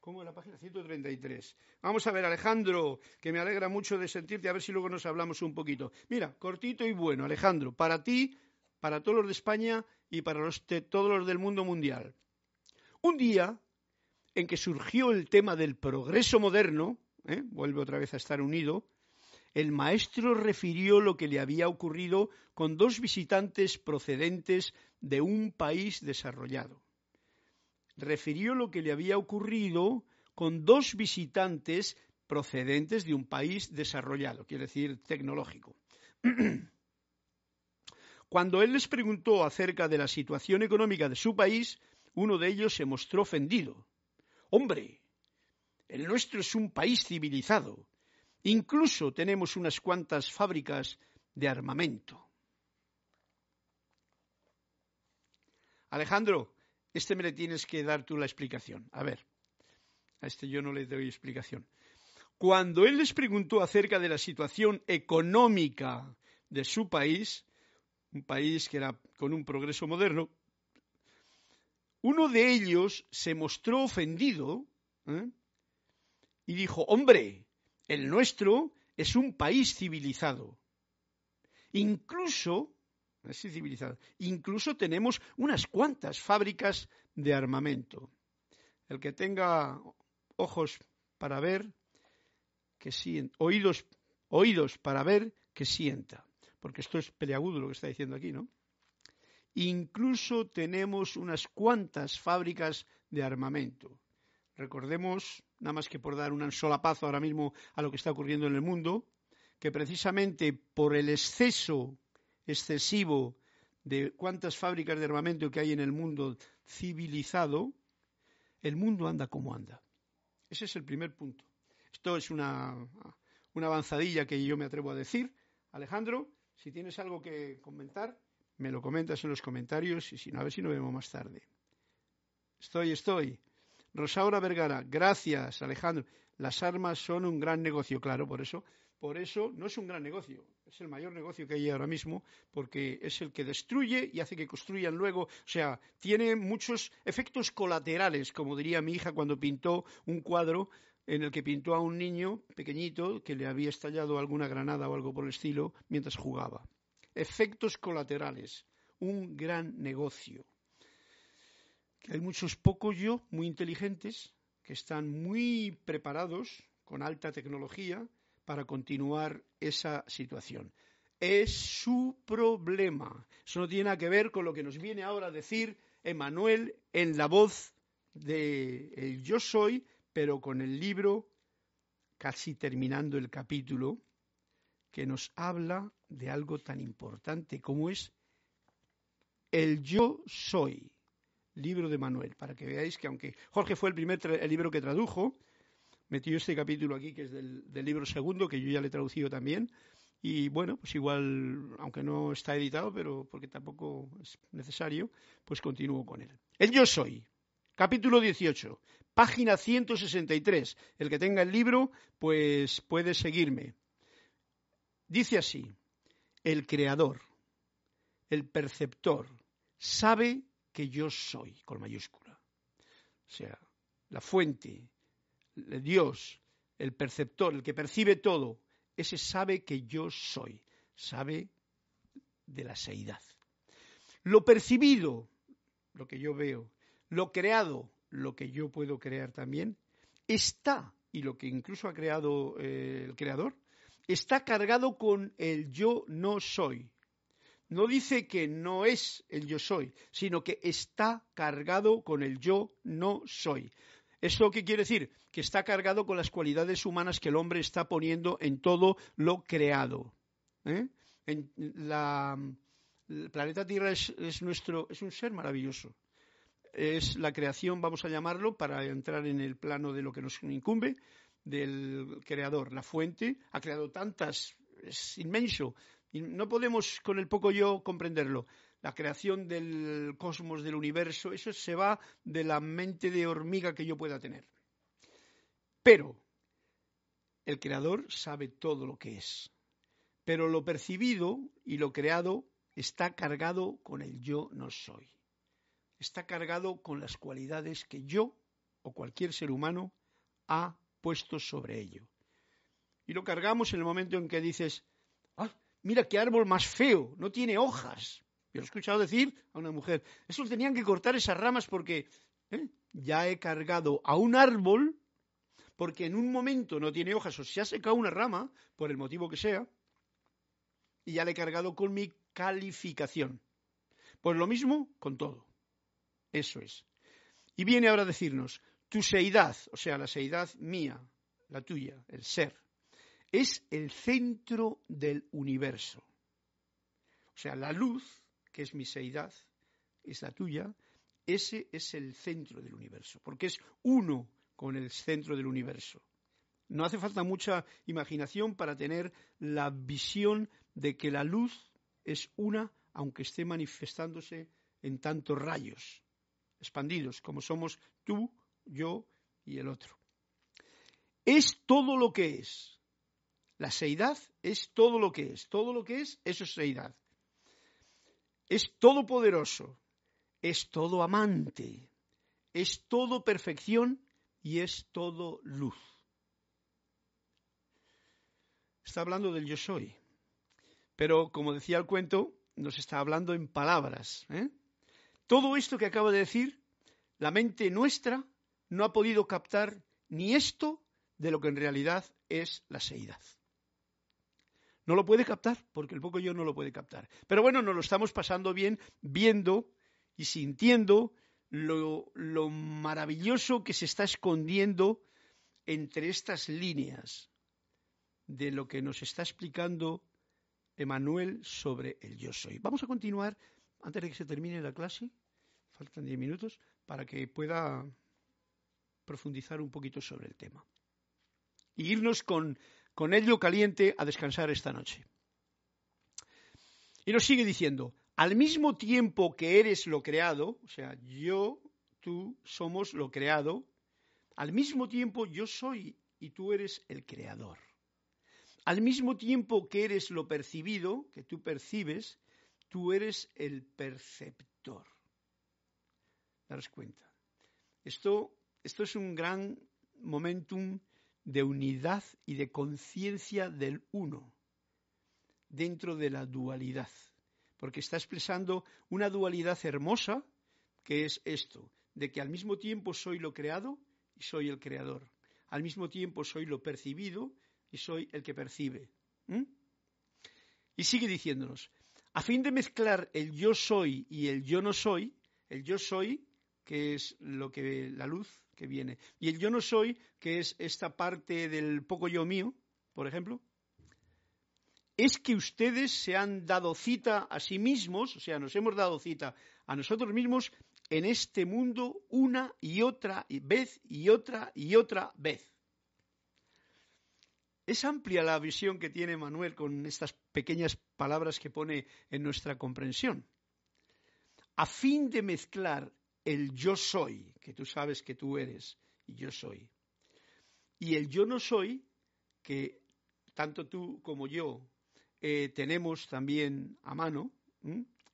¿Cómo la página 133? Vamos a ver, Alejandro, que me alegra mucho de sentirte, a ver si luego nos hablamos un poquito. Mira, cortito y bueno, Alejandro, para ti, para todos los de España y para los todos los del mundo mundial. Un día en que surgió el tema del progreso moderno, ¿eh? vuelve otra vez a estar unido, el maestro refirió lo que le había ocurrido con dos visitantes procedentes de un país desarrollado. Refirió lo que le había ocurrido con dos visitantes procedentes de un país desarrollado, quiere decir tecnológico. <clears throat> Cuando él les preguntó acerca de la situación económica de su país, uno de ellos se mostró ofendido. Hombre, el nuestro es un país civilizado. Incluso tenemos unas cuantas fábricas de armamento. Alejandro, este me le tienes que dar tú la explicación. A ver, a este yo no le doy explicación. Cuando él les preguntó acerca de la situación económica de su país, un país que era con un progreso moderno, uno de ellos se mostró ofendido ¿eh? Y dijo, hombre, el nuestro es un país civilizado. Incluso, así civilizado, incluso tenemos unas cuantas fábricas de armamento. El que tenga ojos para ver, que sienta, oídos, oídos para ver, que sienta. Porque esto es peleagudo lo que está diciendo aquí, ¿no? Incluso tenemos unas cuantas fábricas de armamento. Recordemos, nada más que por dar un solapazo ahora mismo a lo que está ocurriendo en el mundo, que precisamente por el exceso excesivo de cuántas fábricas de armamento que hay en el mundo civilizado, el mundo anda como anda. Ese es el primer punto. Esto es una, una avanzadilla que yo me atrevo a decir. Alejandro, si tienes algo que comentar, me lo comentas en los comentarios y si no, a ver si nos vemos más tarde. Estoy, estoy. Rosaura Vergara, gracias, Alejandro. Las armas son un gran negocio, claro, por eso. Por eso no es un gran negocio, es el mayor negocio que hay ahora mismo, porque es el que destruye y hace que construyan luego. O sea, tiene muchos efectos colaterales, como diría mi hija cuando pintó un cuadro en el que pintó a un niño pequeñito que le había estallado alguna granada o algo por el estilo mientras jugaba. Efectos colaterales, un gran negocio que hay muchos pocos yo muy inteligentes que están muy preparados con alta tecnología para continuar esa situación. Es su problema. Eso no tiene nada que ver con lo que nos viene ahora a decir Emanuel en la voz de el Yo Soy, pero con el libro, casi terminando el capítulo, que nos habla de algo tan importante como es el Yo Soy libro de Manuel, para que veáis que aunque Jorge fue el primer el libro que tradujo, metió este capítulo aquí que es del, libro segundo, que yo ya le he traducido también, y bueno, pues igual, aunque no está editado, pero porque tampoco es necesario, pues continúo con él. El Yo Soy, capítulo 18, página 163. El que tenga el libro, pues puede seguirme. Dice así, el creador, el perceptor, sabe que yo soy, con mayúscula. O sea, la fuente, Dios, el perceptor, el que percibe todo, ese sabe que yo soy, sabe de la seidad. Lo percibido, lo que yo veo, lo creado, lo que yo puedo crear también, está, y lo que incluso ha creado eh, el creador, está cargado con el yo no soy, no dice que no es el yo soy, sino que está cargado con el yo no soy. ¿Esto qué quiere decir? Que está cargado con las cualidades humanas que el hombre está poniendo en todo lo creado. ¿eh? el planeta Tierra es, nuestro, es un ser maravilloso. Es la creación, vamos a llamarlo, para entrar en el plano de lo que nos incumbe, del creador. La fuente ha creado tantas, es inmenso, y no podemos con el poco yo comprenderlo. La creación del cosmos, del universo, eso se va de la mente de hormiga que yo pueda tener. Pero el creador sabe todo lo que es. Pero lo percibido y lo creado está cargado con el yo no soy. Está cargado con las cualidades que yo o cualquier ser humano ha puesto sobre ello. Y lo cargamos en el momento en que dices, mira qué árbol más feo, no tiene hojas. Yo he escuchado decir a una mujer, eso tenían que cortar esas ramas porque ¿eh? ya he cargado a un árbol porque en un momento no tiene hojas o se ha secado una rama, por el motivo que sea, y ya le he cargado con mi calificación. Pues lo mismo con todo. Eso es. Y viene ahora a decirnos, tu seidad, o sea, la seidad mía, la tuya, el ser, es el centro del universo. O sea, la luz, que es mi seidad, es la tuya, ese es el centro del universo, porque es uno con el centro del universo. No hace falta mucha imaginación para tener la visión de que la luz es una, aunque esté manifestándose en tantos rayos expandidos, como somos tú, yo y el otro. Es todo lo que es. La seidad es todo lo que es. Todo lo que es, eso es seidad. Es todopoderoso, es todo amante, es todo perfección y es todo luz. Está hablando del yo soy. Pero, como decía el cuento, nos está hablando en palabras. ¿eh? Todo esto que acabo de decir, la mente nuestra no ha podido captar ni esto de lo que en realidad es la seidad. No lo puede captar, porque el poco yo no lo puede captar. Pero bueno, nos lo estamos pasando bien viendo y sintiendo lo, lo maravilloso que se está escondiendo entre estas líneas de lo que nos está explicando Emanuel sobre el yo soy. Vamos a continuar antes de que se termine la clase, faltan diez minutos, para que pueda profundizar un poquito sobre el tema. Y irnos con, con ello caliente a descansar esta noche. Y nos sigue diciendo, al mismo tiempo que eres lo creado, o sea, yo, tú somos lo creado, al mismo tiempo yo soy y tú eres el creador. Al mismo tiempo que eres lo percibido, que tú percibes, tú eres el perceptor. Daros cuenta. Esto, esto es un gran momentum de unidad y de conciencia del uno dentro de la dualidad, porque está expresando una dualidad hermosa que es esto, de que al mismo tiempo soy lo creado y soy el creador, al mismo tiempo soy lo percibido y soy el que percibe. Y sigue diciéndonos, a fin de mezclar el yo soy y el yo no soy, el yo soy, que es lo que la luz que viene, y el yo no soy, que es esta parte del poco yo mío, por ejemplo, es que ustedes se han dado cita a sí mismos, o sea, nos hemos dado cita a nosotros mismos en este mundo una y otra vez y otra y otra vez. Es amplia la visión que tiene Manuel con estas pequeñas palabras que pone en nuestra comprensión. A fin de mezclar el yo soy, que tú sabes que tú eres y yo soy, y el yo no soy, que tanto tú como yo eh, tenemos también a mano,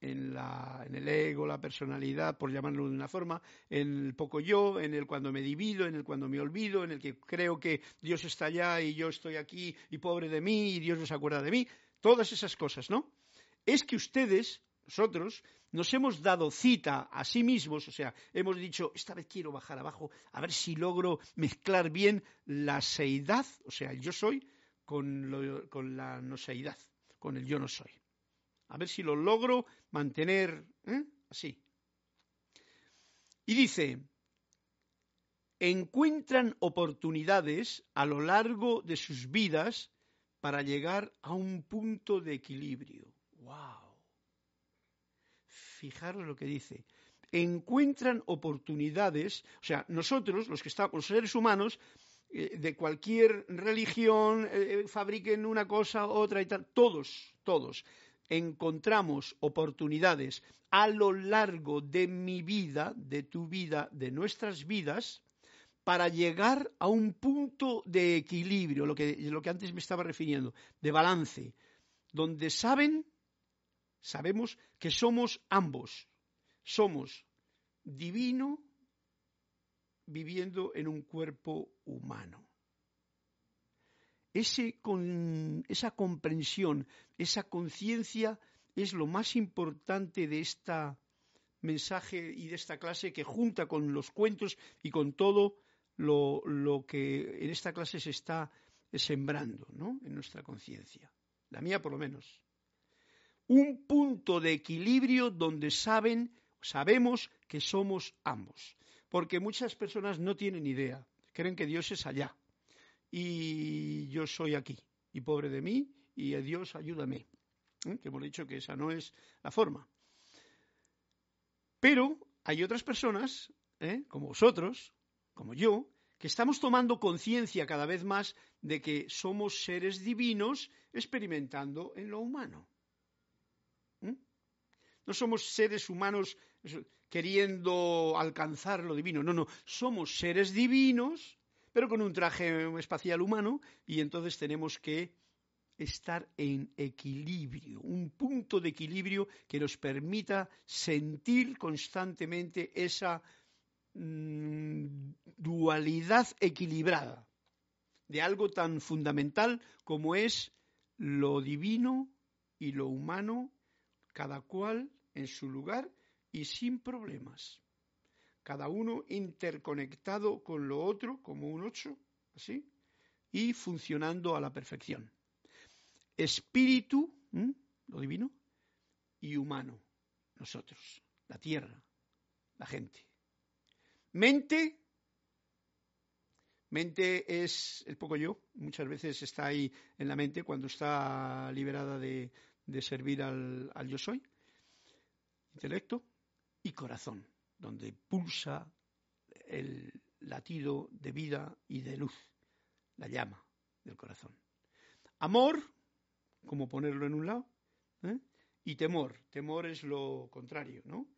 en, la, en, el ego, la personalidad, por llamarlo de una forma, en el poco yo, en el cuando me divido, en el cuando me olvido, en el que creo que Dios está allá y yo estoy aquí y pobre de mí y Dios no se acuerda de mí, todas esas cosas, ¿no? Es que ustedes, nosotros, nos hemos dado cita a sí mismos, o sea, hemos dicho, esta vez quiero bajar abajo, a ver si logro mezclar bien la seidad, o sea, el yo soy, con, la no seidad, con el yo no soy. A ver si lo logro mantener ¿eh? así. Y dice, encuentran oportunidades a lo largo de sus vidas para llegar a un punto de equilibrio. ¡Wow! Fijaros lo que dice. Encuentran oportunidades, o sea, nosotros, los que estamos, los seres humanos, eh, de cualquier religión, eh, fabriquen una cosa, otra y tal, todos, todos encontramos oportunidades a lo largo de mi vida, de tu vida, de nuestras vidas, para llegar a un punto de equilibrio, lo que, lo que antes me estaba refiriendo, de balance, donde saben, sabemos que somos ambos, somos divino viviendo en un cuerpo humano esa comprensión, esa conciencia es lo más importante de este mensaje y de esta clase que junta con los cuentos y con todo lo, que en esta clase se está sembrando en nuestra conciencia. La mía por lo menos. Un punto de equilibrio donde saben, sabemos que somos ambos. Porque muchas personas no tienen idea, creen que Dios es allá y yo soy aquí, y pobre de mí, y Dios ayúdame. ¿eh? Que hemos dicho que esa no es la forma. Pero hay otras personas, ¿eh? como vosotros, como yo, que estamos tomando conciencia cada vez más de que somos seres divinos experimentando en lo humano. No somos seres humanos queriendo alcanzar lo divino, no, no, somos seres divinos pero con un traje espacial humano y entonces tenemos que estar en equilibrio, un punto de equilibrio que nos permita sentir constantemente esa mm, dualidad equilibrada de algo tan fundamental como es lo divino y lo humano, cada cual en su lugar y sin problemas cada uno interconectado con lo otro como un ocho, así, y funcionando a la perfección. Espíritu, lo divino, y humano, nosotros, la tierra, la gente. Mente, mente es el poco yo, muchas veces está ahí en la mente cuando está liberada de, servir al yo soy. Intelecto y corazón donde pulsa latido de vida y de luz, la llama del corazón. Amor, como ponerlo en un lado, ¿eh? y temor. Temor es lo contrario, ¿no?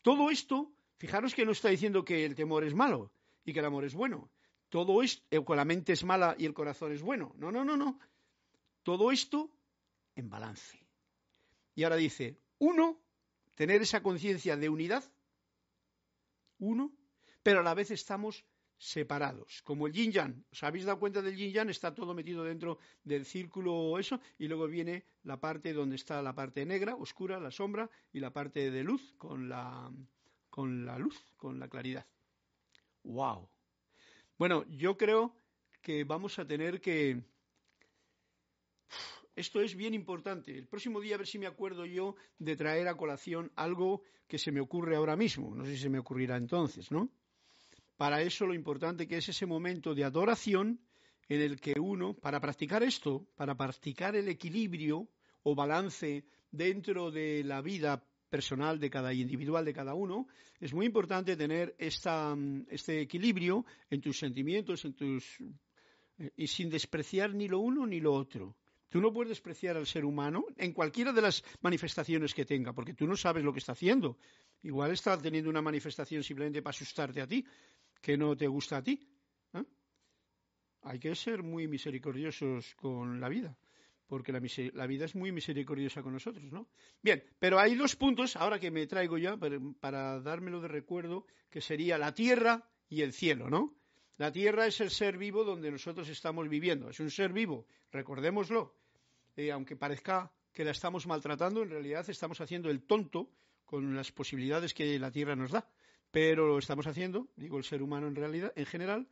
Todo esto, fijaros que no está diciendo que el temor es malo y que el amor es bueno. Todo esto, eh, que la mente es mala y el corazón es bueno. No, no, no, no. Todo esto en balance. Y ahora dice, uno, tener esa conciencia de unidad, uno, pero a la vez estamos separados, como el yin yang. ¿Os habéis dado cuenta del yin yang? Está todo metido dentro del círculo eso, y luego viene la parte donde está la parte negra, oscura, la sombra, y la parte de luz con la, con la luz, con la claridad. ¡Wow! Bueno, yo creo que vamos a tener que... Esto es bien importante. El próximo día a ver si me acuerdo yo de traer a colación algo que se me ocurre ahora mismo. No sé si se me ocurrirá entonces, ¿no? para eso lo importante que es ese momento de adoración en el que uno, para practicar esto, para practicar el equilibrio o balance dentro de la vida personal de cada individual de cada uno, es muy importante tener esta, este equilibrio en tus sentimientos, en tus y sin despreciar ni lo uno ni lo otro. Tú no puedes despreciar al ser humano en cualquiera de las manifestaciones que tenga, porque tú no sabes lo que está haciendo. Igual está teniendo una manifestación simplemente para asustarte a ti, que no te gusta a ti. Hay que ser muy misericordiosos con la vida, porque la, la, vida es muy misericordiosa con nosotros, ¿no? Bien, pero hay dos puntos, ahora que me traigo ya, para dármelo de recuerdo, que sería la tierra y el cielo, ¿no? La tierra es el ser vivo donde nosotros estamos viviendo, es un ser vivo, recordémoslo. Eh, aunque parezca que la estamos maltratando, en realidad estamos haciendo el tonto con las posibilidades que la tierra nos da. Pero lo estamos haciendo, digo el ser humano en realidad, en general,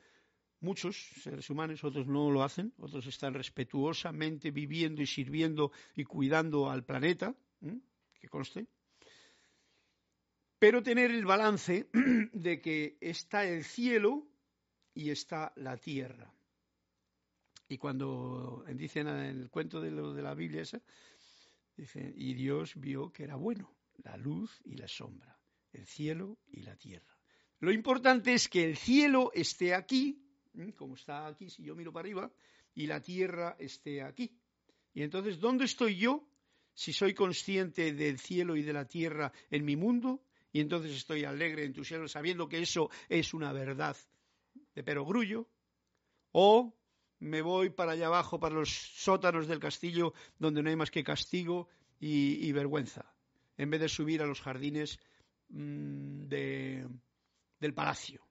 muchos seres humanos, otros no lo hacen, otros están respetuosamente viviendo y sirviendo y cuidando al planeta, que conste, pero tener el balance <clears throat> de que está el cielo y está la tierra. Y cuando dicen en el cuento de, lo de la Biblia esa, dice, y Dios vio que era bueno, la luz y la sombra el cielo y la tierra. Lo importante es que el cielo esté aquí, como está aquí si yo miro para arriba, y la tierra esté aquí. Y entonces, ¿dónde estoy yo si soy consciente del cielo y de la tierra en mi mundo? Y entonces estoy alegre, entusiasmado, sabiendo que eso es una verdad de perogrullo. O me voy para allá abajo, para los sótanos del castillo, donde no hay más que castigo y, vergüenza, en vez de subir a los jardines Mm, del palacio.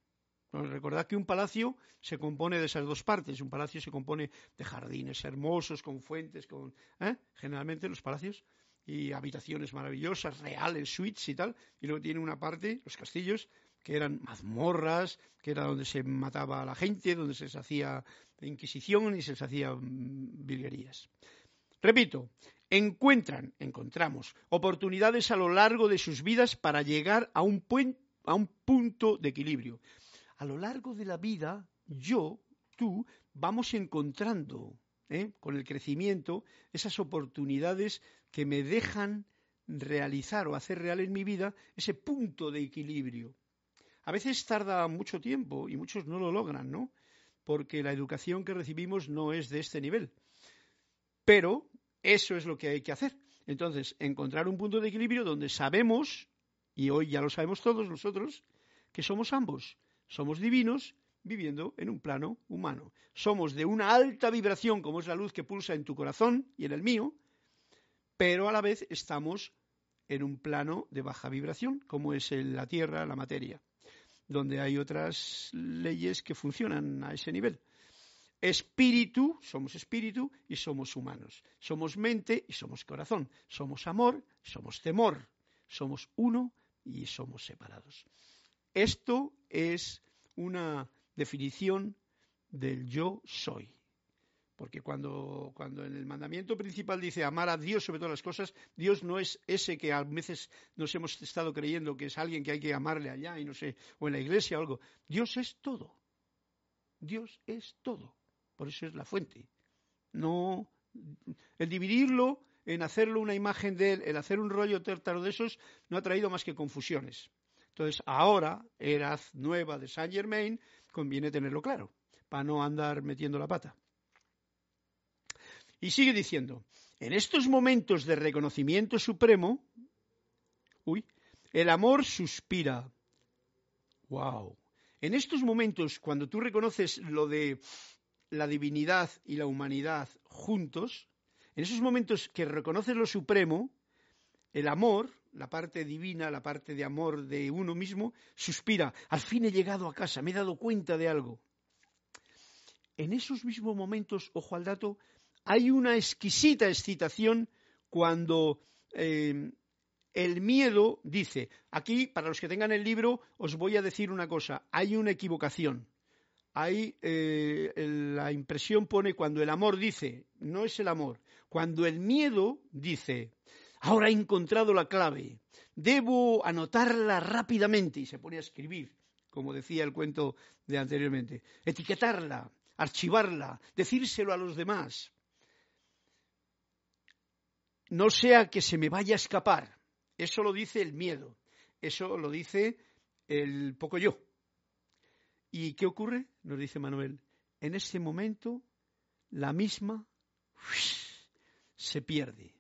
recordad que un palacio se compone de esas dos partes. Un palacio se compone de jardines hermosos, con fuentes, con ¿eh? generalmente los palacios y habitaciones maravillosas, reales, suites y tal. Y luego tiene una parte, los castillos, que eran mazmorras, que era donde se mataba a la gente, donde se hacía inquisición y se les hacía mm, virguerías. Repito, encuentran, encontramos, oportunidades a lo largo de sus vidas para llegar a un, a un punto de equilibrio. A lo largo de la vida, yo, tú, vamos encontrando, ¿eh? con el crecimiento, esas oportunidades que me dejan realizar o hacer real en mi vida ese punto de equilibrio. A veces tarda mucho tiempo y muchos no lo logran, ¿no? Porque la educación que recibimos no es de este nivel. Pero eso es lo que hay que hacer. Entonces, encontrar un punto de equilibrio donde sabemos, y hoy ya lo sabemos todos nosotros, que somos ambos. Somos divinos viviendo en un plano humano. Somos de una alta vibración, como es la luz que pulsa en tu corazón y en el mío, pero a la vez estamos en un plano de baja vibración, como es la Tierra, la materia, donde hay otras leyes que funcionan a ese nivel espíritu, somos espíritu y somos humanos. Somos mente y somos corazón. Somos amor, somos temor. Somos uno y somos separados. Esto es una definición del yo soy. Porque cuando, cuando en el mandamiento principal dice amar a Dios sobre todas las cosas, Dios no es ese que a veces nos hemos estado creyendo que es alguien que hay que amarle allá y no sé, o en la iglesia o algo. Dios es todo. Dios es todo. Por eso es la fuente. No, el dividirlo, en hacerlo una imagen de él, el hacer un rollo tértaro de esos, no ha traído más que confusiones. Entonces, ahora, Eraz nueva de Saint Germain, conviene tenerlo claro, para no andar metiendo la pata. Y sigue diciendo, en estos momentos de reconocimiento supremo, uy, el amor suspira. ¡Wow! En estos momentos, cuando tú reconoces lo de la divinidad y la humanidad juntos, en esos momentos que reconoces lo supremo, el amor, la parte divina, la parte de amor de uno mismo, suspira, al fin he llegado a casa, me he dado cuenta de algo. En esos mismos momentos, ojo al dato, hay una exquisita excitación cuando eh, el miedo dice, aquí, para los que tengan el libro, os voy a decir una cosa, hay una equivocación. Hay, eh, la impresión pone cuando el amor dice, no es el amor, cuando el miedo dice, ahora he encontrado la clave, debo anotarla rápidamente y se pone a escribir, como decía el cuento de anteriormente, etiquetarla, archivarla, decírselo a los demás. No sea que se me vaya a escapar. Eso lo dice el miedo, eso lo dice el poco yo. ¿Y qué ocurre? Nos dice Manuel. En ese momento, la misma se pierde.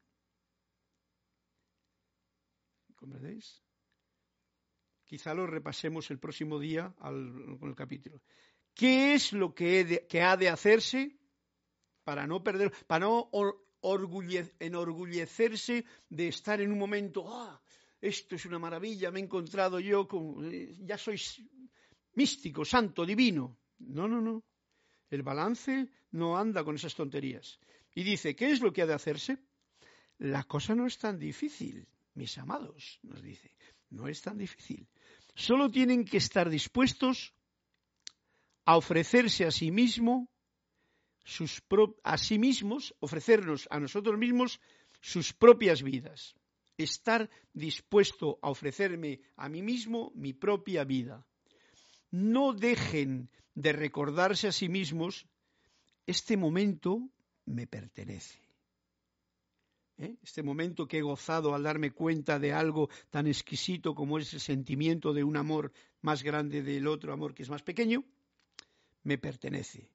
¿Comprendéis? Quizá lo repasemos el próximo día con el capítulo. ¿Qué es lo que, ha de hacerse para no perder, para no enorgullecerse de estar en un momento, ah, esto es una maravilla, me he encontrado yo, con, eh, ya soy místico, santo, divino. No, no, no. El balance no anda con esas tonterías. Y dice, ¿qué es lo que ha de hacerse? La cosa no es tan difícil, mis amados, nos dice. No es tan difícil. Solo tienen que estar dispuestos a ofrecerse a sí mismo sus a sí mismos, ofrecernos a nosotros mismos sus propias vidas. Estar dispuesto a ofrecerme a mí mismo mi propia vida. No dejen de recordarse a sí mismos, este momento me pertenece. ¿Eh? Este momento que he gozado al darme cuenta de algo tan exquisito como es el sentimiento de un amor más grande del otro amor que es más pequeño, me pertenece.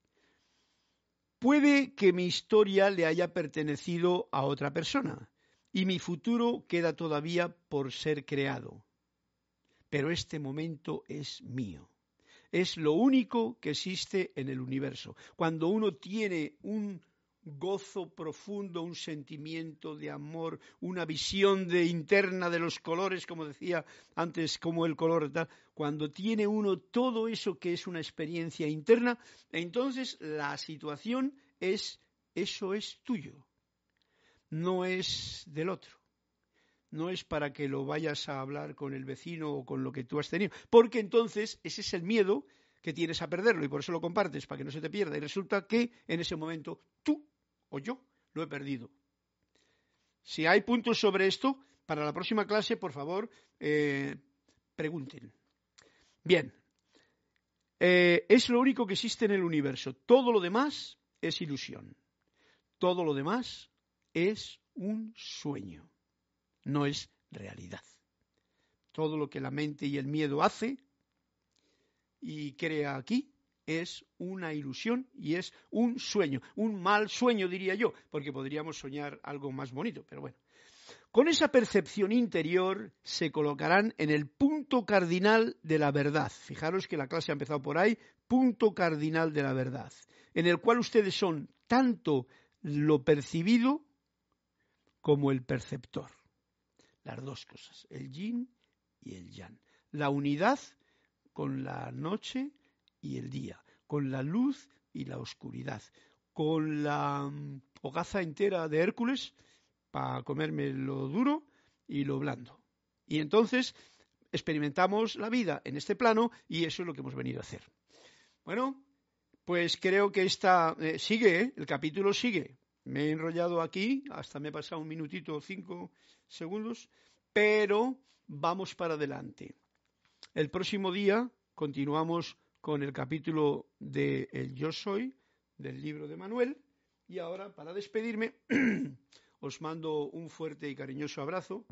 Puede que mi historia le haya pertenecido a otra persona y mi futuro queda todavía por ser creado. Pero este momento es mío. Es lo único que existe en el universo. Cuando uno tiene un gozo profundo, un sentimiento de amor, una visión de interna de los colores, como decía antes, como el color tal, cuando tiene uno todo eso que es una experiencia interna, entonces la situación es eso es tuyo, no es del otro. No es para que lo vayas a hablar con el vecino o con lo que tú has tenido, porque entonces ese es el miedo que tienes a perderlo y por eso lo compartes, para que no se te pierda. Y resulta que en ese momento tú o yo lo he perdido. Si hay puntos sobre esto, para la próxima clase, por favor, eh, pregunten. Bien, eh, es lo único que existe en el universo. Todo lo demás es ilusión. Todo lo demás es un sueño, no es realidad. Todo lo que la mente y el miedo hace y crea aquí es una ilusión y es un sueño, un mal sueño diría yo, porque podríamos soñar algo más bonito, pero bueno. Con esa percepción interior se colocarán en el punto cardinal de la verdad. Fijaros que la clase ha empezado por ahí, punto cardinal de la verdad, en el cual ustedes son tanto lo percibido como el perceptor. Las dos cosas, el yin y el yang. La unidad con la noche y el día, con la luz y la oscuridad, con la mm, hogaza entera de Hércules para comerme lo duro y lo blando. Y entonces experimentamos la vida en este plano y eso es lo que hemos venido a hacer. Bueno, pues creo que esta eh, sigue, ¿eh? el capítulo sigue. Me he enrollado aquí, hasta me he pasado un minutito o cinco segundos, pero vamos para adelante. El próximo día continuamos con el capítulo de El Yo Soy del libro de Manuel. Y ahora, para despedirme, <clears throat> os mando un fuerte y cariñoso abrazo.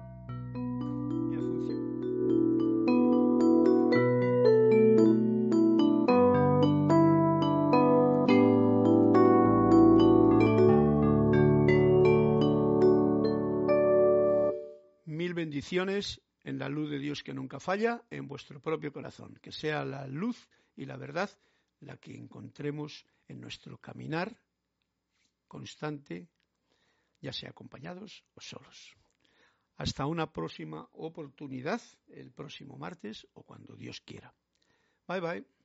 Mil bendiciones en la luz de Dios que nunca falla en vuestro propio corazón. Que sea la luz y la verdad la que encontremos en nuestro caminar constante, ya sea acompañados o solos. Hasta una próxima oportunidad, el próximo martes o cuando Dios quiera. Bye bye.